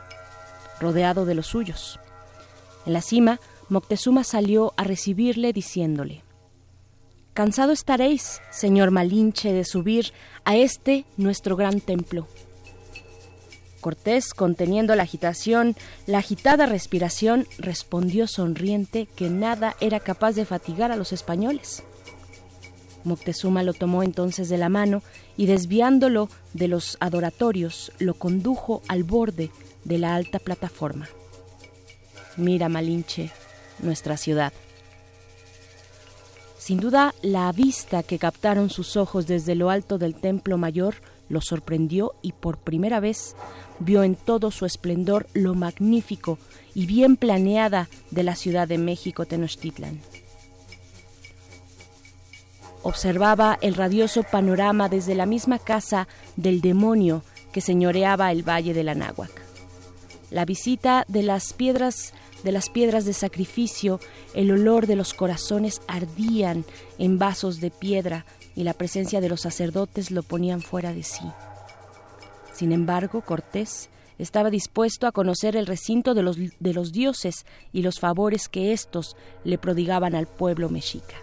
Speaker 5: rodeado de los suyos. En la cima, Moctezuma salió a recibirle diciéndole, Cansado estaréis, señor Malinche, de subir a este nuestro gran templo. Cortés, conteniendo la agitación, la agitada respiración, respondió sonriente que nada era capaz de fatigar a los españoles. Moctezuma lo tomó entonces de la mano y desviándolo de los adoratorios, lo condujo al borde de la alta plataforma. Mira, Malinche, nuestra ciudad. Sin duda, la vista que captaron sus ojos desde lo alto del templo mayor lo sorprendió y por primera vez vio en todo su esplendor lo magnífico y bien planeada de la Ciudad de México Tenochtitlan. Observaba el radioso panorama desde la misma casa del demonio que señoreaba el valle del Anáhuac. La visita de las piedras de las piedras de sacrificio, el olor de los corazones ardían en vasos de piedra y la presencia de los sacerdotes lo ponían fuera de sí. Sin embargo, Cortés estaba dispuesto a conocer el recinto de los, de los dioses y los favores que éstos le prodigaban al pueblo mexica.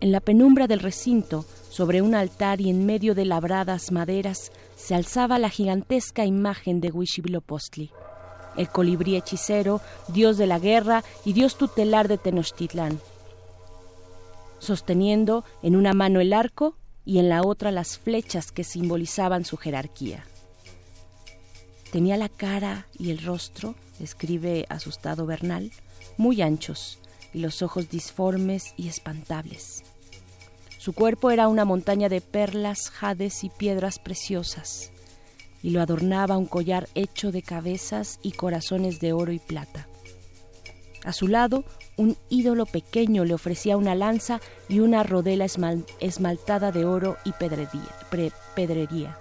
Speaker 5: En la penumbra del recinto, sobre un altar y en medio de labradas maderas, se alzaba la gigantesca imagen de Huitzilopochtli, el colibrí hechicero, dios de la guerra y dios tutelar de Tenochtitlán, sosteniendo en una mano el arco y en la otra las flechas que simbolizaban su jerarquía. Tenía la cara y el rostro, escribe asustado Bernal, muy anchos y los ojos disformes y espantables. Su cuerpo era una montaña de perlas, jades y piedras preciosas, y lo adornaba un collar hecho de cabezas y corazones de oro y plata. A su lado, un ídolo pequeño le ofrecía una lanza y una rodela esmal esmaltada de oro y pedrería.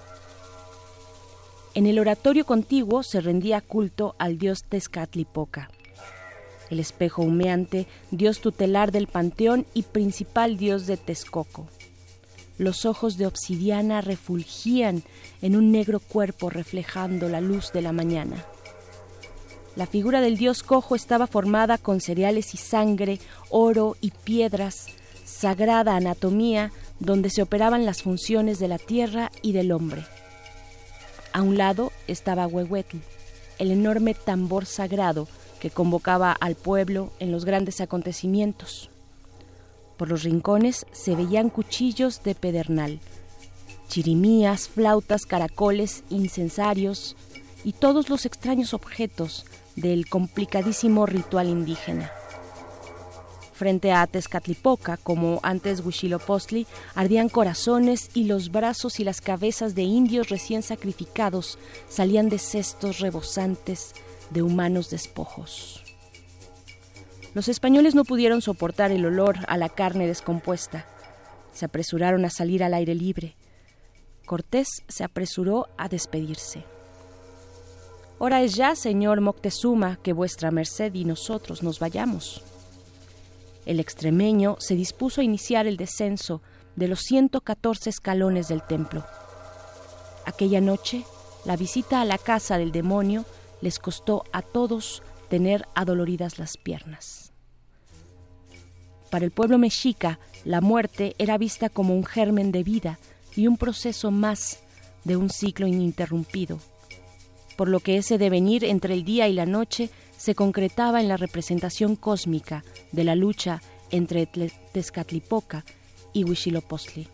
Speaker 5: En el oratorio contiguo se rendía culto al dios Tezcatlipoca. el espejo humeante, dios tutelar del panteón y principal dios de Texcoco. Los ojos de obsidiana refulgían en un negro cuerpo reflejando la luz de la mañana. La figura del dios cojo estaba formada con cereales y sangre, oro y piedras, sagrada anatomía donde se operaban las funciones de la tierra y del hombre. A un lado estaba Huehuetl, el enorme tambor sagrado que convocaba al pueblo en los grandes acontecimientos. Por los rincones se veían cuchillos de pedernal, chirimías, flautas, caracoles, incensarios y todos los extraños objetos del complicadísimo ritual indígena. Frente a Tezcatlipoca, como antes Huitzilopochtli, ardían corazones y los brazos y las cabezas de indios recién sacrificados salían de cestos rebosantes de humanos despojos. Los españoles no pudieron soportar el olor a la carne descompuesta. Se apresuraron a salir al aire libre. Cortés se apresuró a despedirse. Hora es ya, señor Moctezuma, que vuestra merced y nosotros nos vayamos. El extremeño se dispuso a iniciar el descenso de los 114 escalones del templo. Aquella noche, la visita a la casa del demonio les costó a todos tener adoloridas las piernas. Para el pueblo mexica, la muerte era vista como un germen de vida y un proceso más de un ciclo ininterrumpido, por lo que ese devenir entre el día y la noche se concretaba en la representación cósmica de la lucha entre Tezcatlipoca y Huitzilopochtli.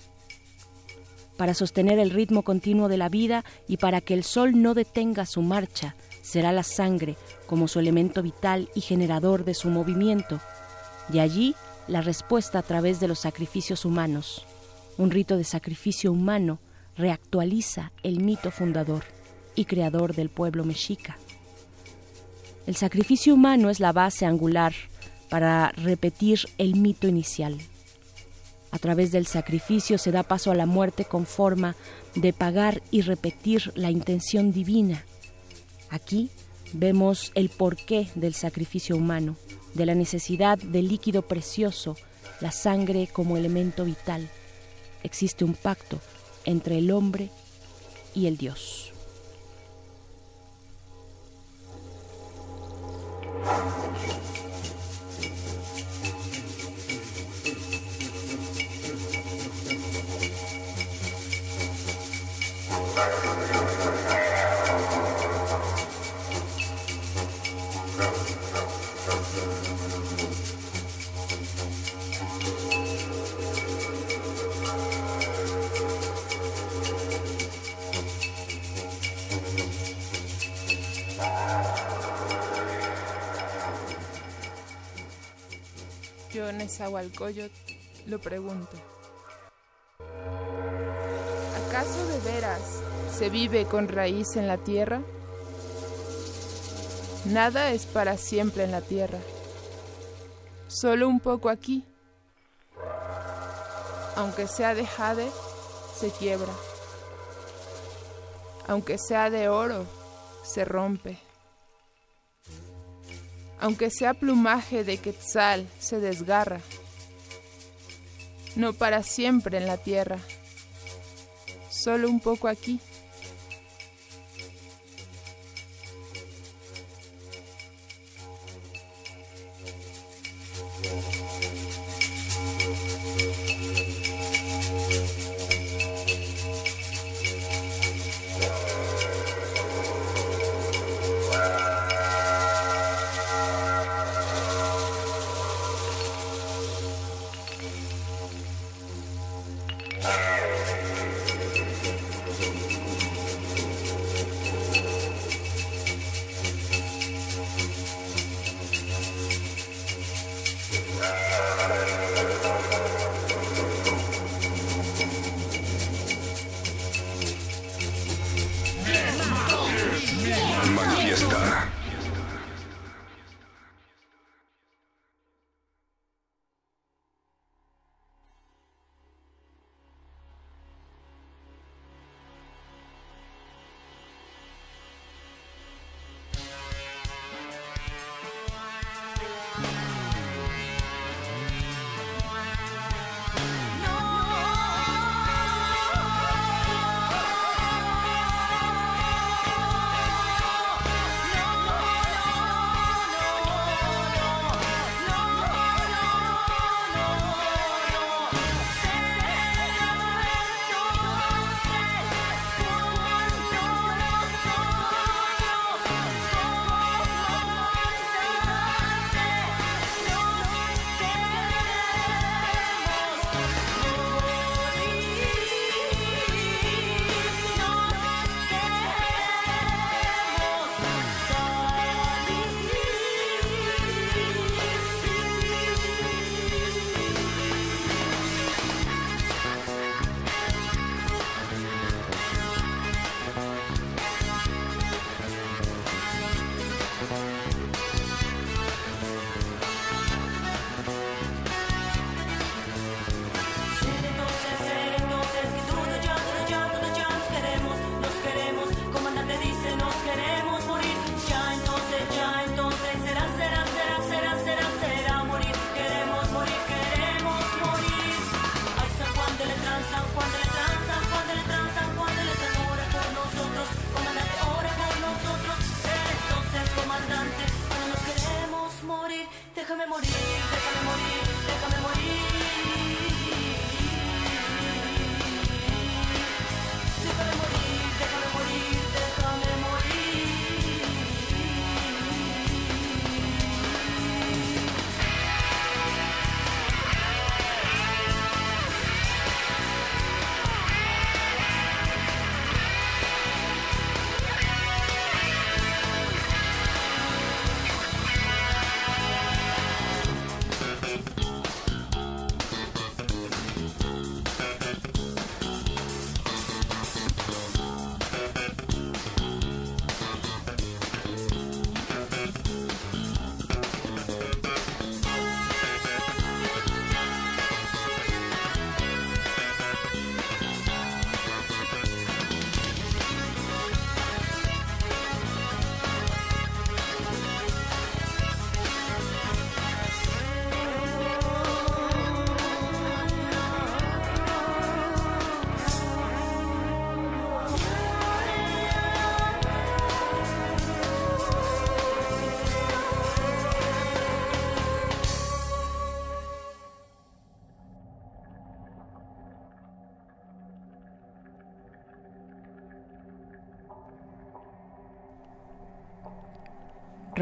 Speaker 5: Para sostener el ritmo continuo de la vida y para que el sol no detenga su marcha, será la sangre como su elemento vital y generador de su movimiento, y allí la respuesta a través de los sacrificios humanos. Un rito de sacrificio humano reactualiza el mito fundador y creador del pueblo mexica. El sacrificio humano es la base angular para repetir el mito inicial. A través del sacrificio se da paso a la muerte con forma de pagar y repetir la intención divina. Aquí vemos el porqué del sacrificio humano, de la necesidad del líquido precioso, la sangre como elemento vital. Existe un pacto entre el hombre y el Dios.
Speaker 29: Yo, Nezahualcóyotl, lo pregunto. ¿Acaso de veras se vive con raíz en la tierra? Nada es para siempre en la tierra, solo un poco aquí. Aunque sea de jade, se quiebra. Aunque sea de oro, se rompe. Aunque sea plumaje de quetzal, se desgarra. No para siempre en la tierra, solo un poco aquí.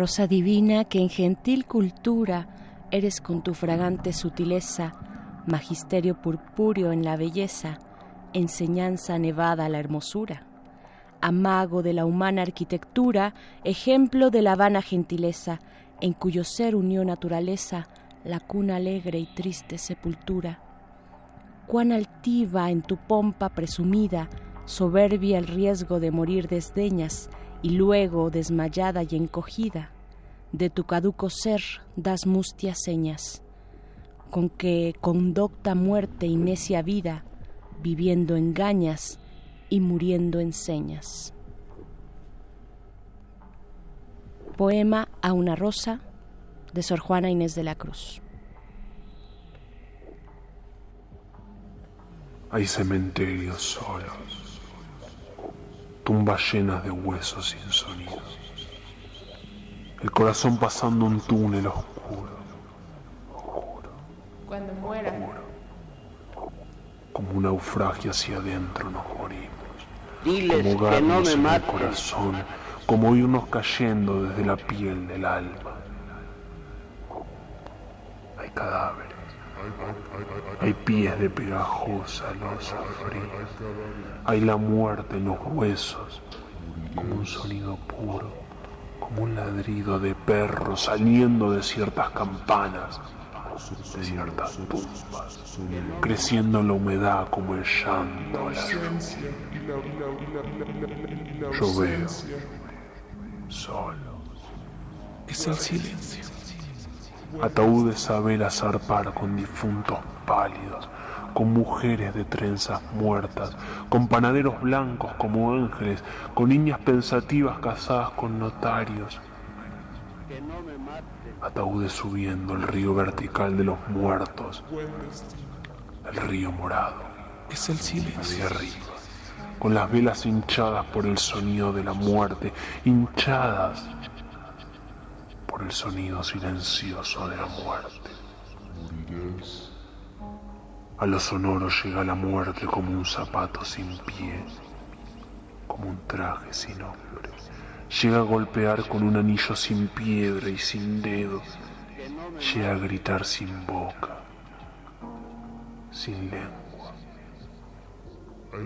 Speaker 5: Divina que en gentil cultura eres con tu fragante sutileza, magisterio purpúreo en la belleza, enseñanza nevada a la hermosura. Amago de la humana arquitectura, ejemplo de la vana gentileza, en cuyo ser unió naturaleza, la cuna alegre y triste sepultura. Cuán altiva en tu pompa presumida, soberbia el riesgo de morir desdeñas, y luego, desmayada y encogida, de tu caduco ser das mustias señas, con que conducta muerte y necia vida, viviendo engañas y muriendo enseñas. Poema a una rosa de Sor Juana Inés de la Cruz.
Speaker 20: Hay cementerios solos, tumbas llenas de huesos sin sonido, el corazón pasando un túnel oscuro,
Speaker 29: Cuando muera,
Speaker 20: como un naufragio hacia adentro nos morimos,
Speaker 27: Diles
Speaker 20: como
Speaker 27: que no me
Speaker 20: en el corazón, como irnos cayendo desde la piel del alma. Hay cadáveres. Hay pies de pegajosa losa fría. Hay la muerte en los huesos, como un sonido puro, como un ladrido de perro saliendo de ciertas campanas, de ciertas tumbas, creciendo en la humedad como el llanto. la Yo veo. Solo.
Speaker 35: es el silencio.
Speaker 20: Ataúdes a vela zarpar con difuntos pálidos, con mujeres de trenzas muertas, con panaderos blancos como ángeles, con niñas pensativas casadas con notarios. Ataúdes subiendo el río vertical de los muertos, el río morado,
Speaker 35: es el silencio.
Speaker 20: hacia arriba, con las velas hinchadas por el sonido de la muerte, hinchadas por el sonido silencioso de la muerte. A lo sonoro llega la muerte como un zapato sin pie, como un traje sin hombre. Llega a golpear con un anillo sin piedra y sin dedos. Llega a gritar sin boca, sin lengua,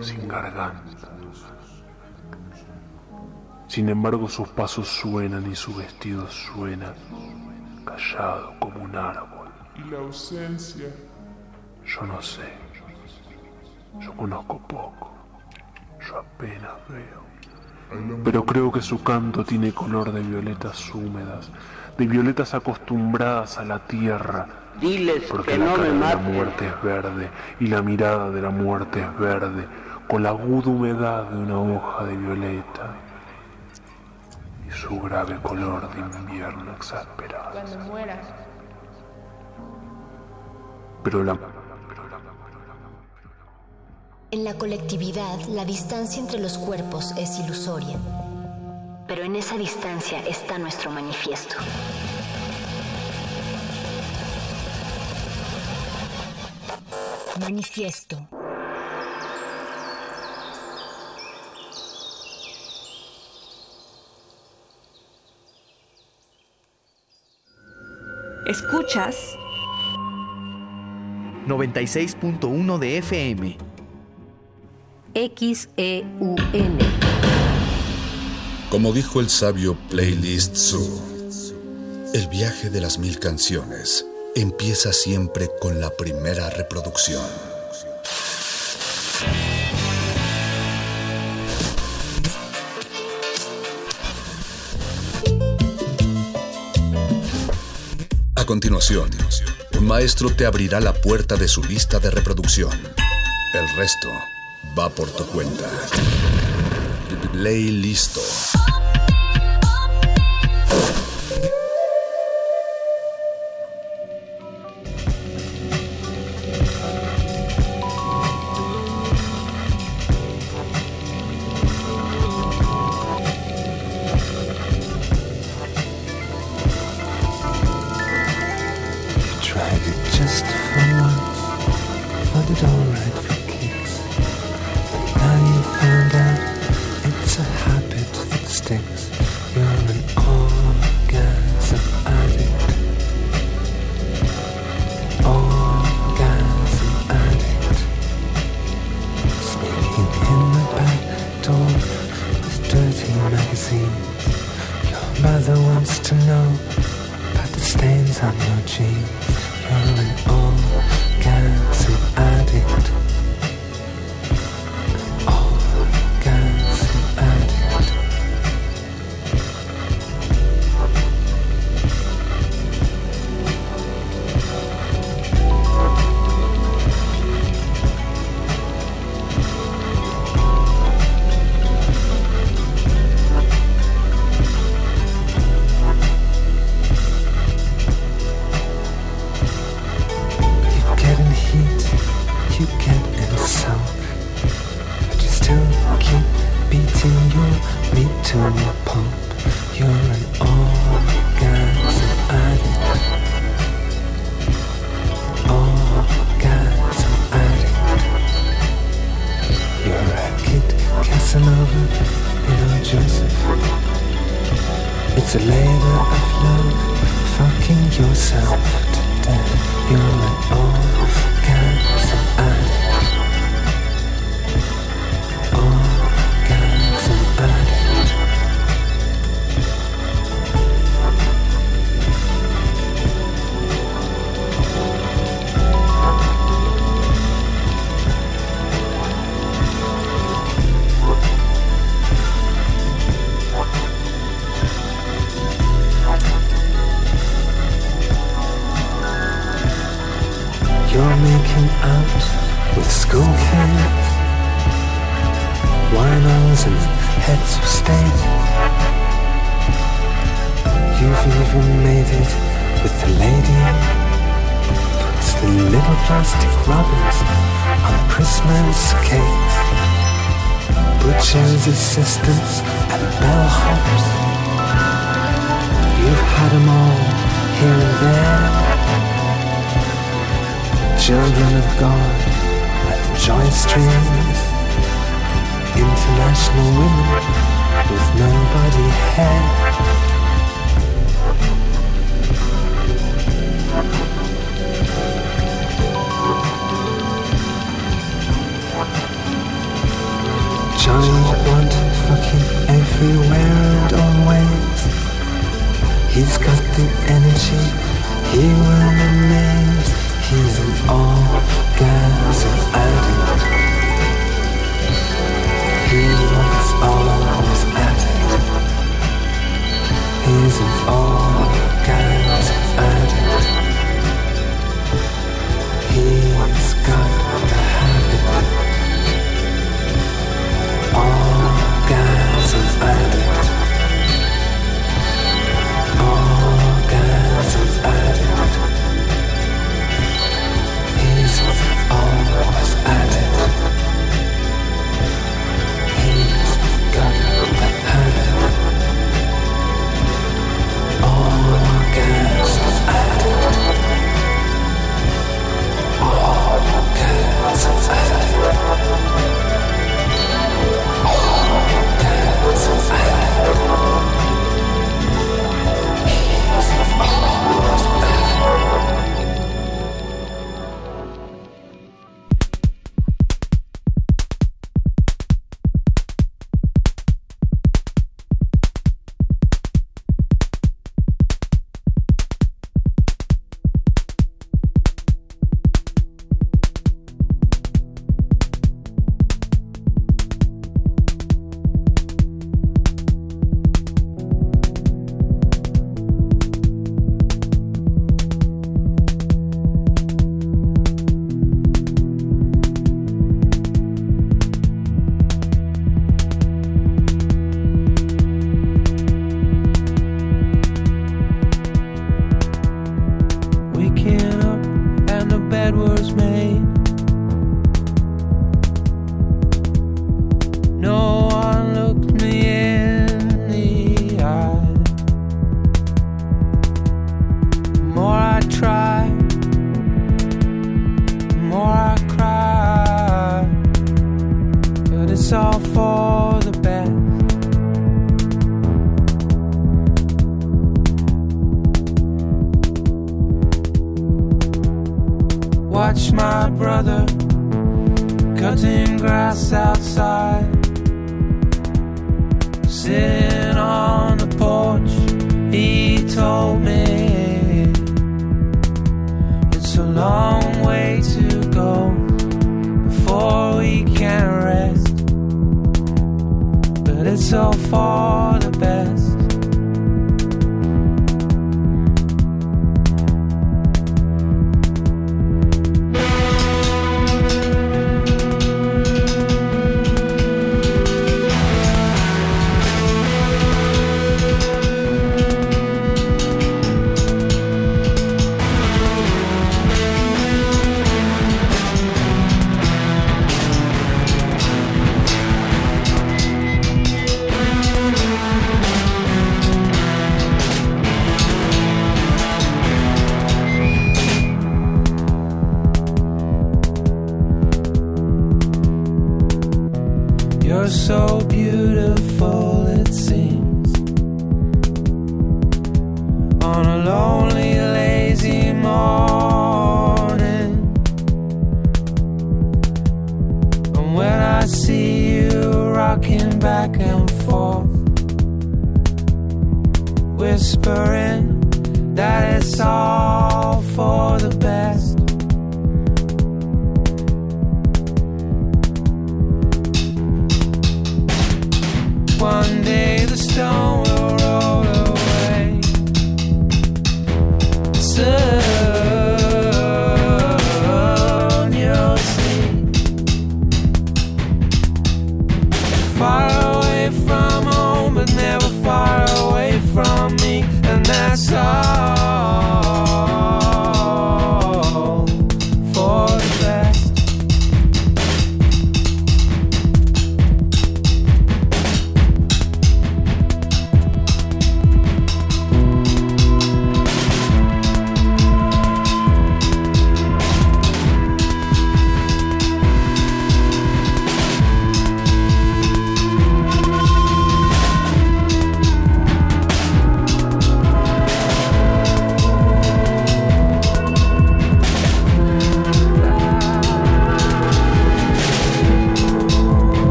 Speaker 20: sin garganta. Sin embargo sus pasos suenan y su vestido suena, callado como un árbol.
Speaker 35: Y la ausencia
Speaker 20: Yo no sé. Yo conozco poco. Yo apenas veo. Pero creo que su canto tiene color de violetas húmedas, de violetas acostumbradas a la tierra.
Speaker 27: Diles
Speaker 20: Porque
Speaker 27: que
Speaker 20: la
Speaker 27: no
Speaker 20: cara
Speaker 27: me
Speaker 20: de la
Speaker 27: maten.
Speaker 20: muerte es verde y la mirada de la muerte es verde, con la aguda humedad de una hoja de violeta y su grave color de invierno exasperado.
Speaker 29: cuando muera,
Speaker 20: Pero la
Speaker 7: En la colectividad, la distancia entre los cuerpos es ilusoria. Pero en esa distancia está nuestro manifiesto. Manifiesto.
Speaker 36: Escuchas 96.1 de FM.
Speaker 7: XEUN.
Speaker 8: Como dijo el sabio Playlist Zoo, el viaje de las mil canciones empieza siempre con la primera reproducción. A continuación, un maestro te abrirá la puerta de su lista de reproducción. El resto va por tu cuenta. Play listo.
Speaker 37: escape. Butchers, assistants, and bellhops. You've had them all here and there. Children of God at the joy strings. International women with nobody hair. giant want fucking everywhere and always. He's got the energy, he will amaze. He's an orgasm addict. He He's always at it. He's an orgasm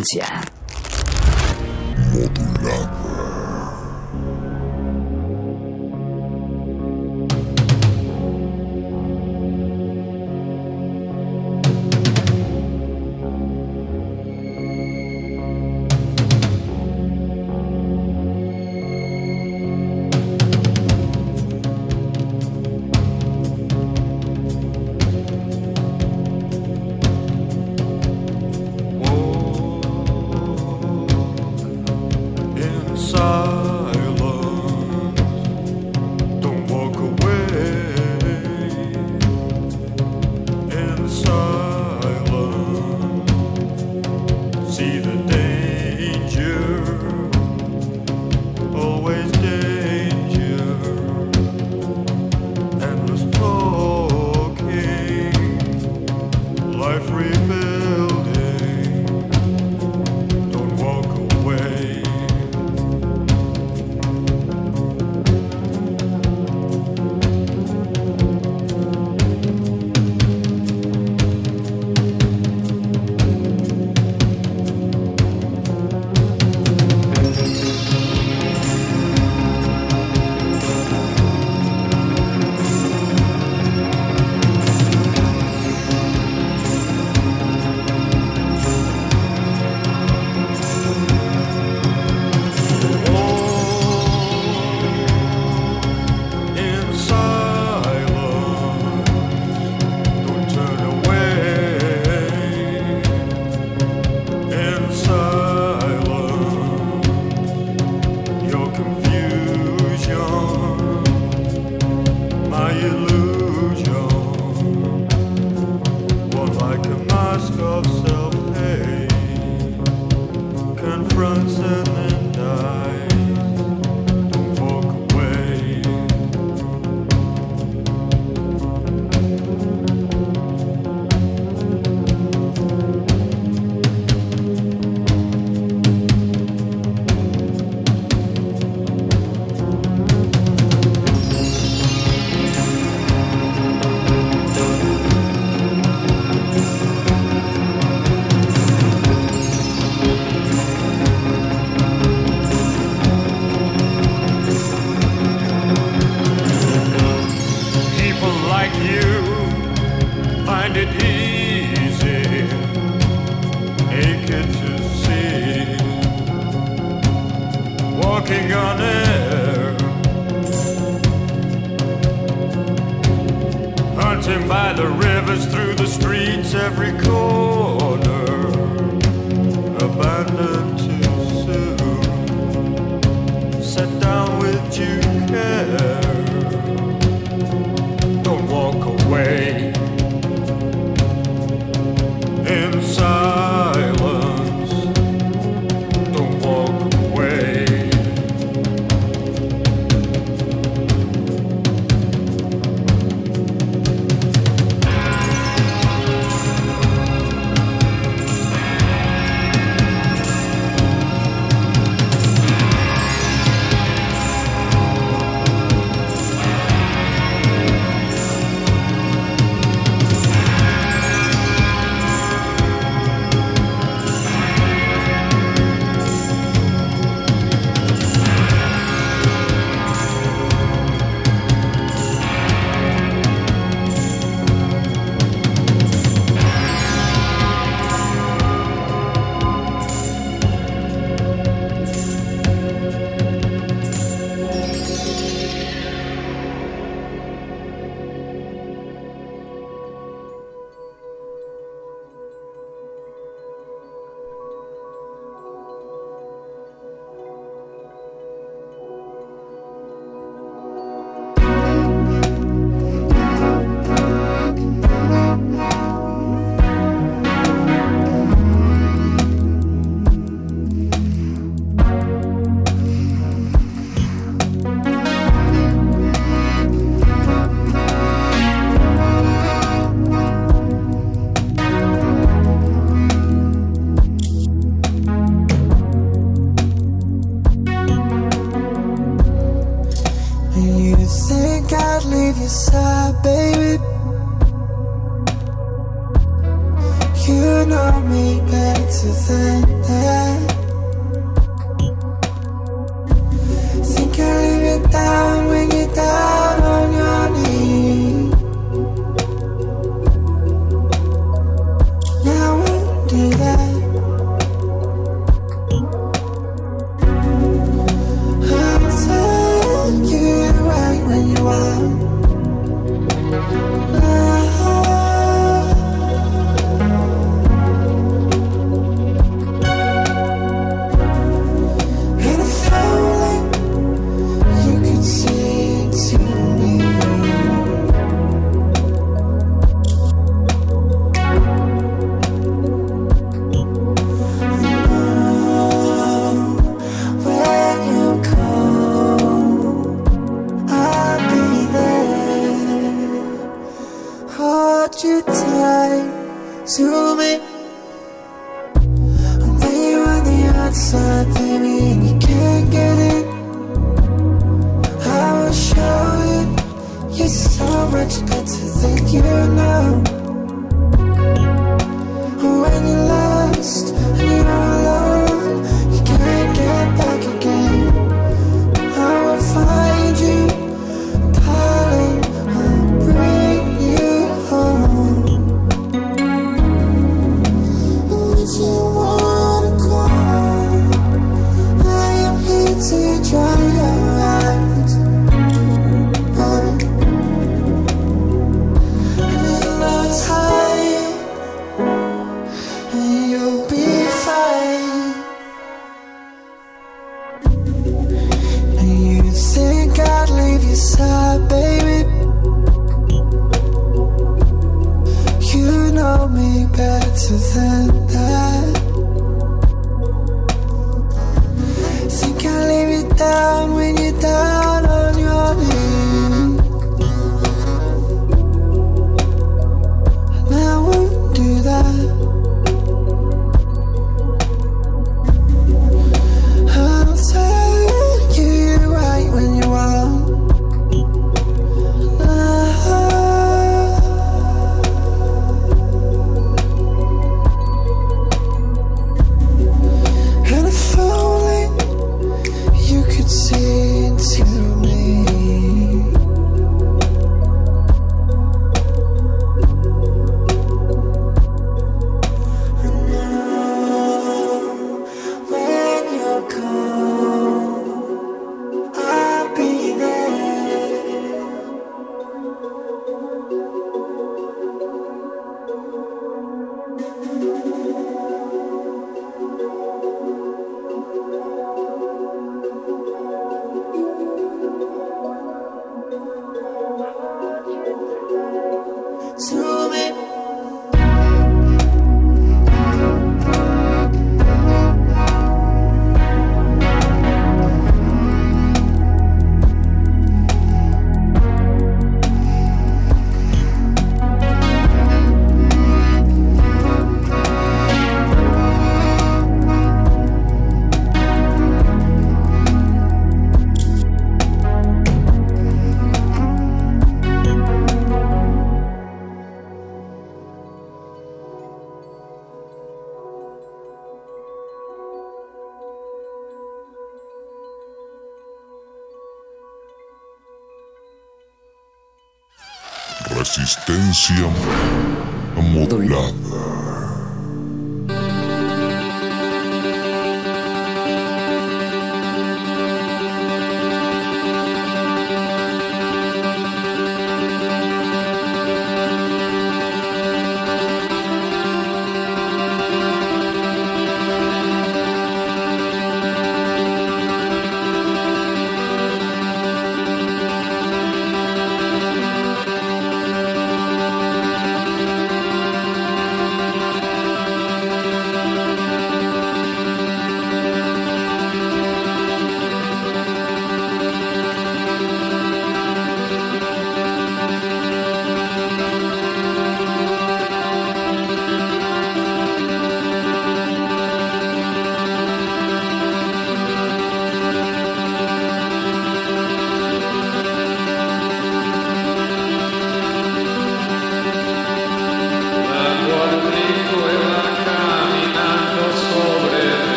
Speaker 38: Resistencia.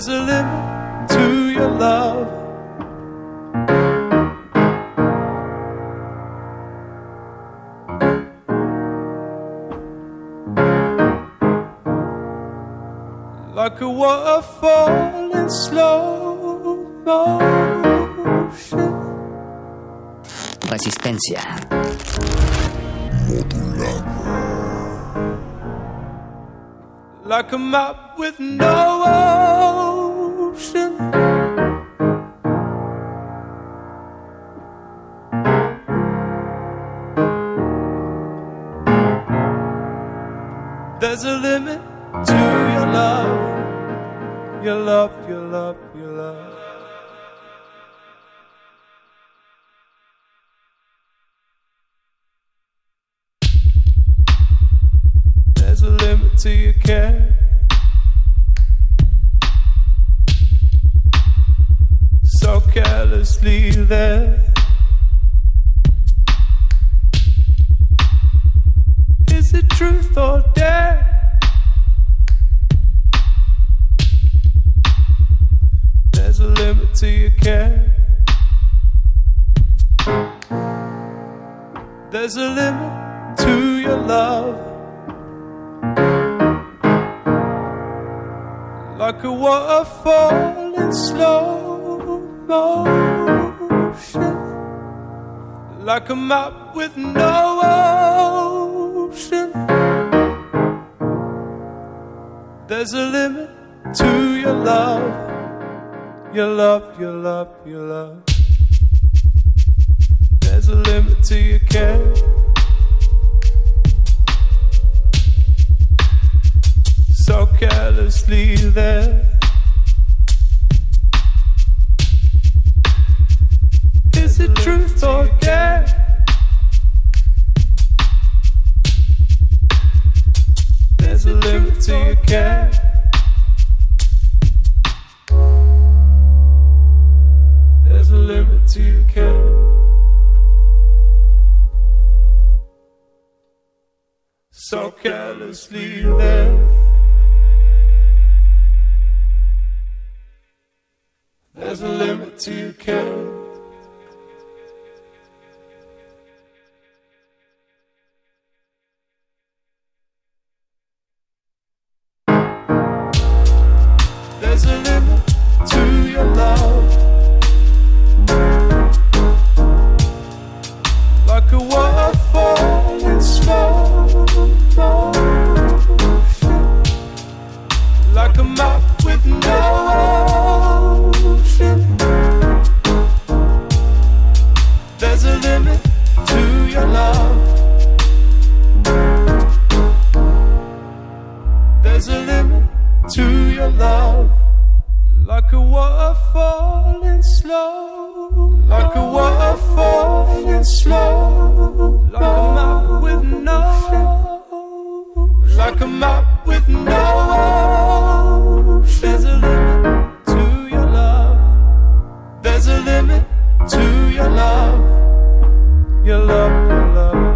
Speaker 39: There's a limit to your love. Like a waterfall in slow motion.
Speaker 40: Resistencia.
Speaker 39: Like a map with no There's a limit to your love, your love, your love, your love. There's a limit to your care. So carelessly there. There's a limit to your love. Like a waterfall in slow motion. Like a map with no ocean. There's a limit to your love. Your love, your love, your love. A limit to your care. So carelessly there. Is it truth or dare? There's a limit to your care. There's a limit to your care. So carelessly there. There's a limit to your care. There's a limit to your love. Like a waterfall in slow slow. Like a waterfall in slow. Like a map with no. With no. There's a limit to your love. There's a limit to. Your love, your love, your love.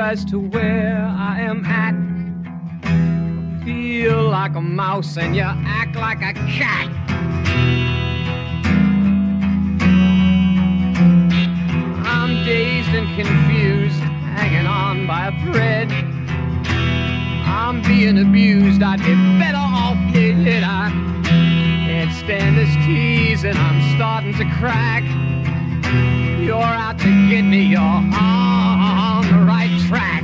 Speaker 41: As to where I am at. I feel like a mouse and you act like a cat. I'm dazed and confused, hanging on by a thread. I'm being abused, I'd be better off dead. I can't stand this tease and I'm starting to crack. You're out to get me, you're on the right track.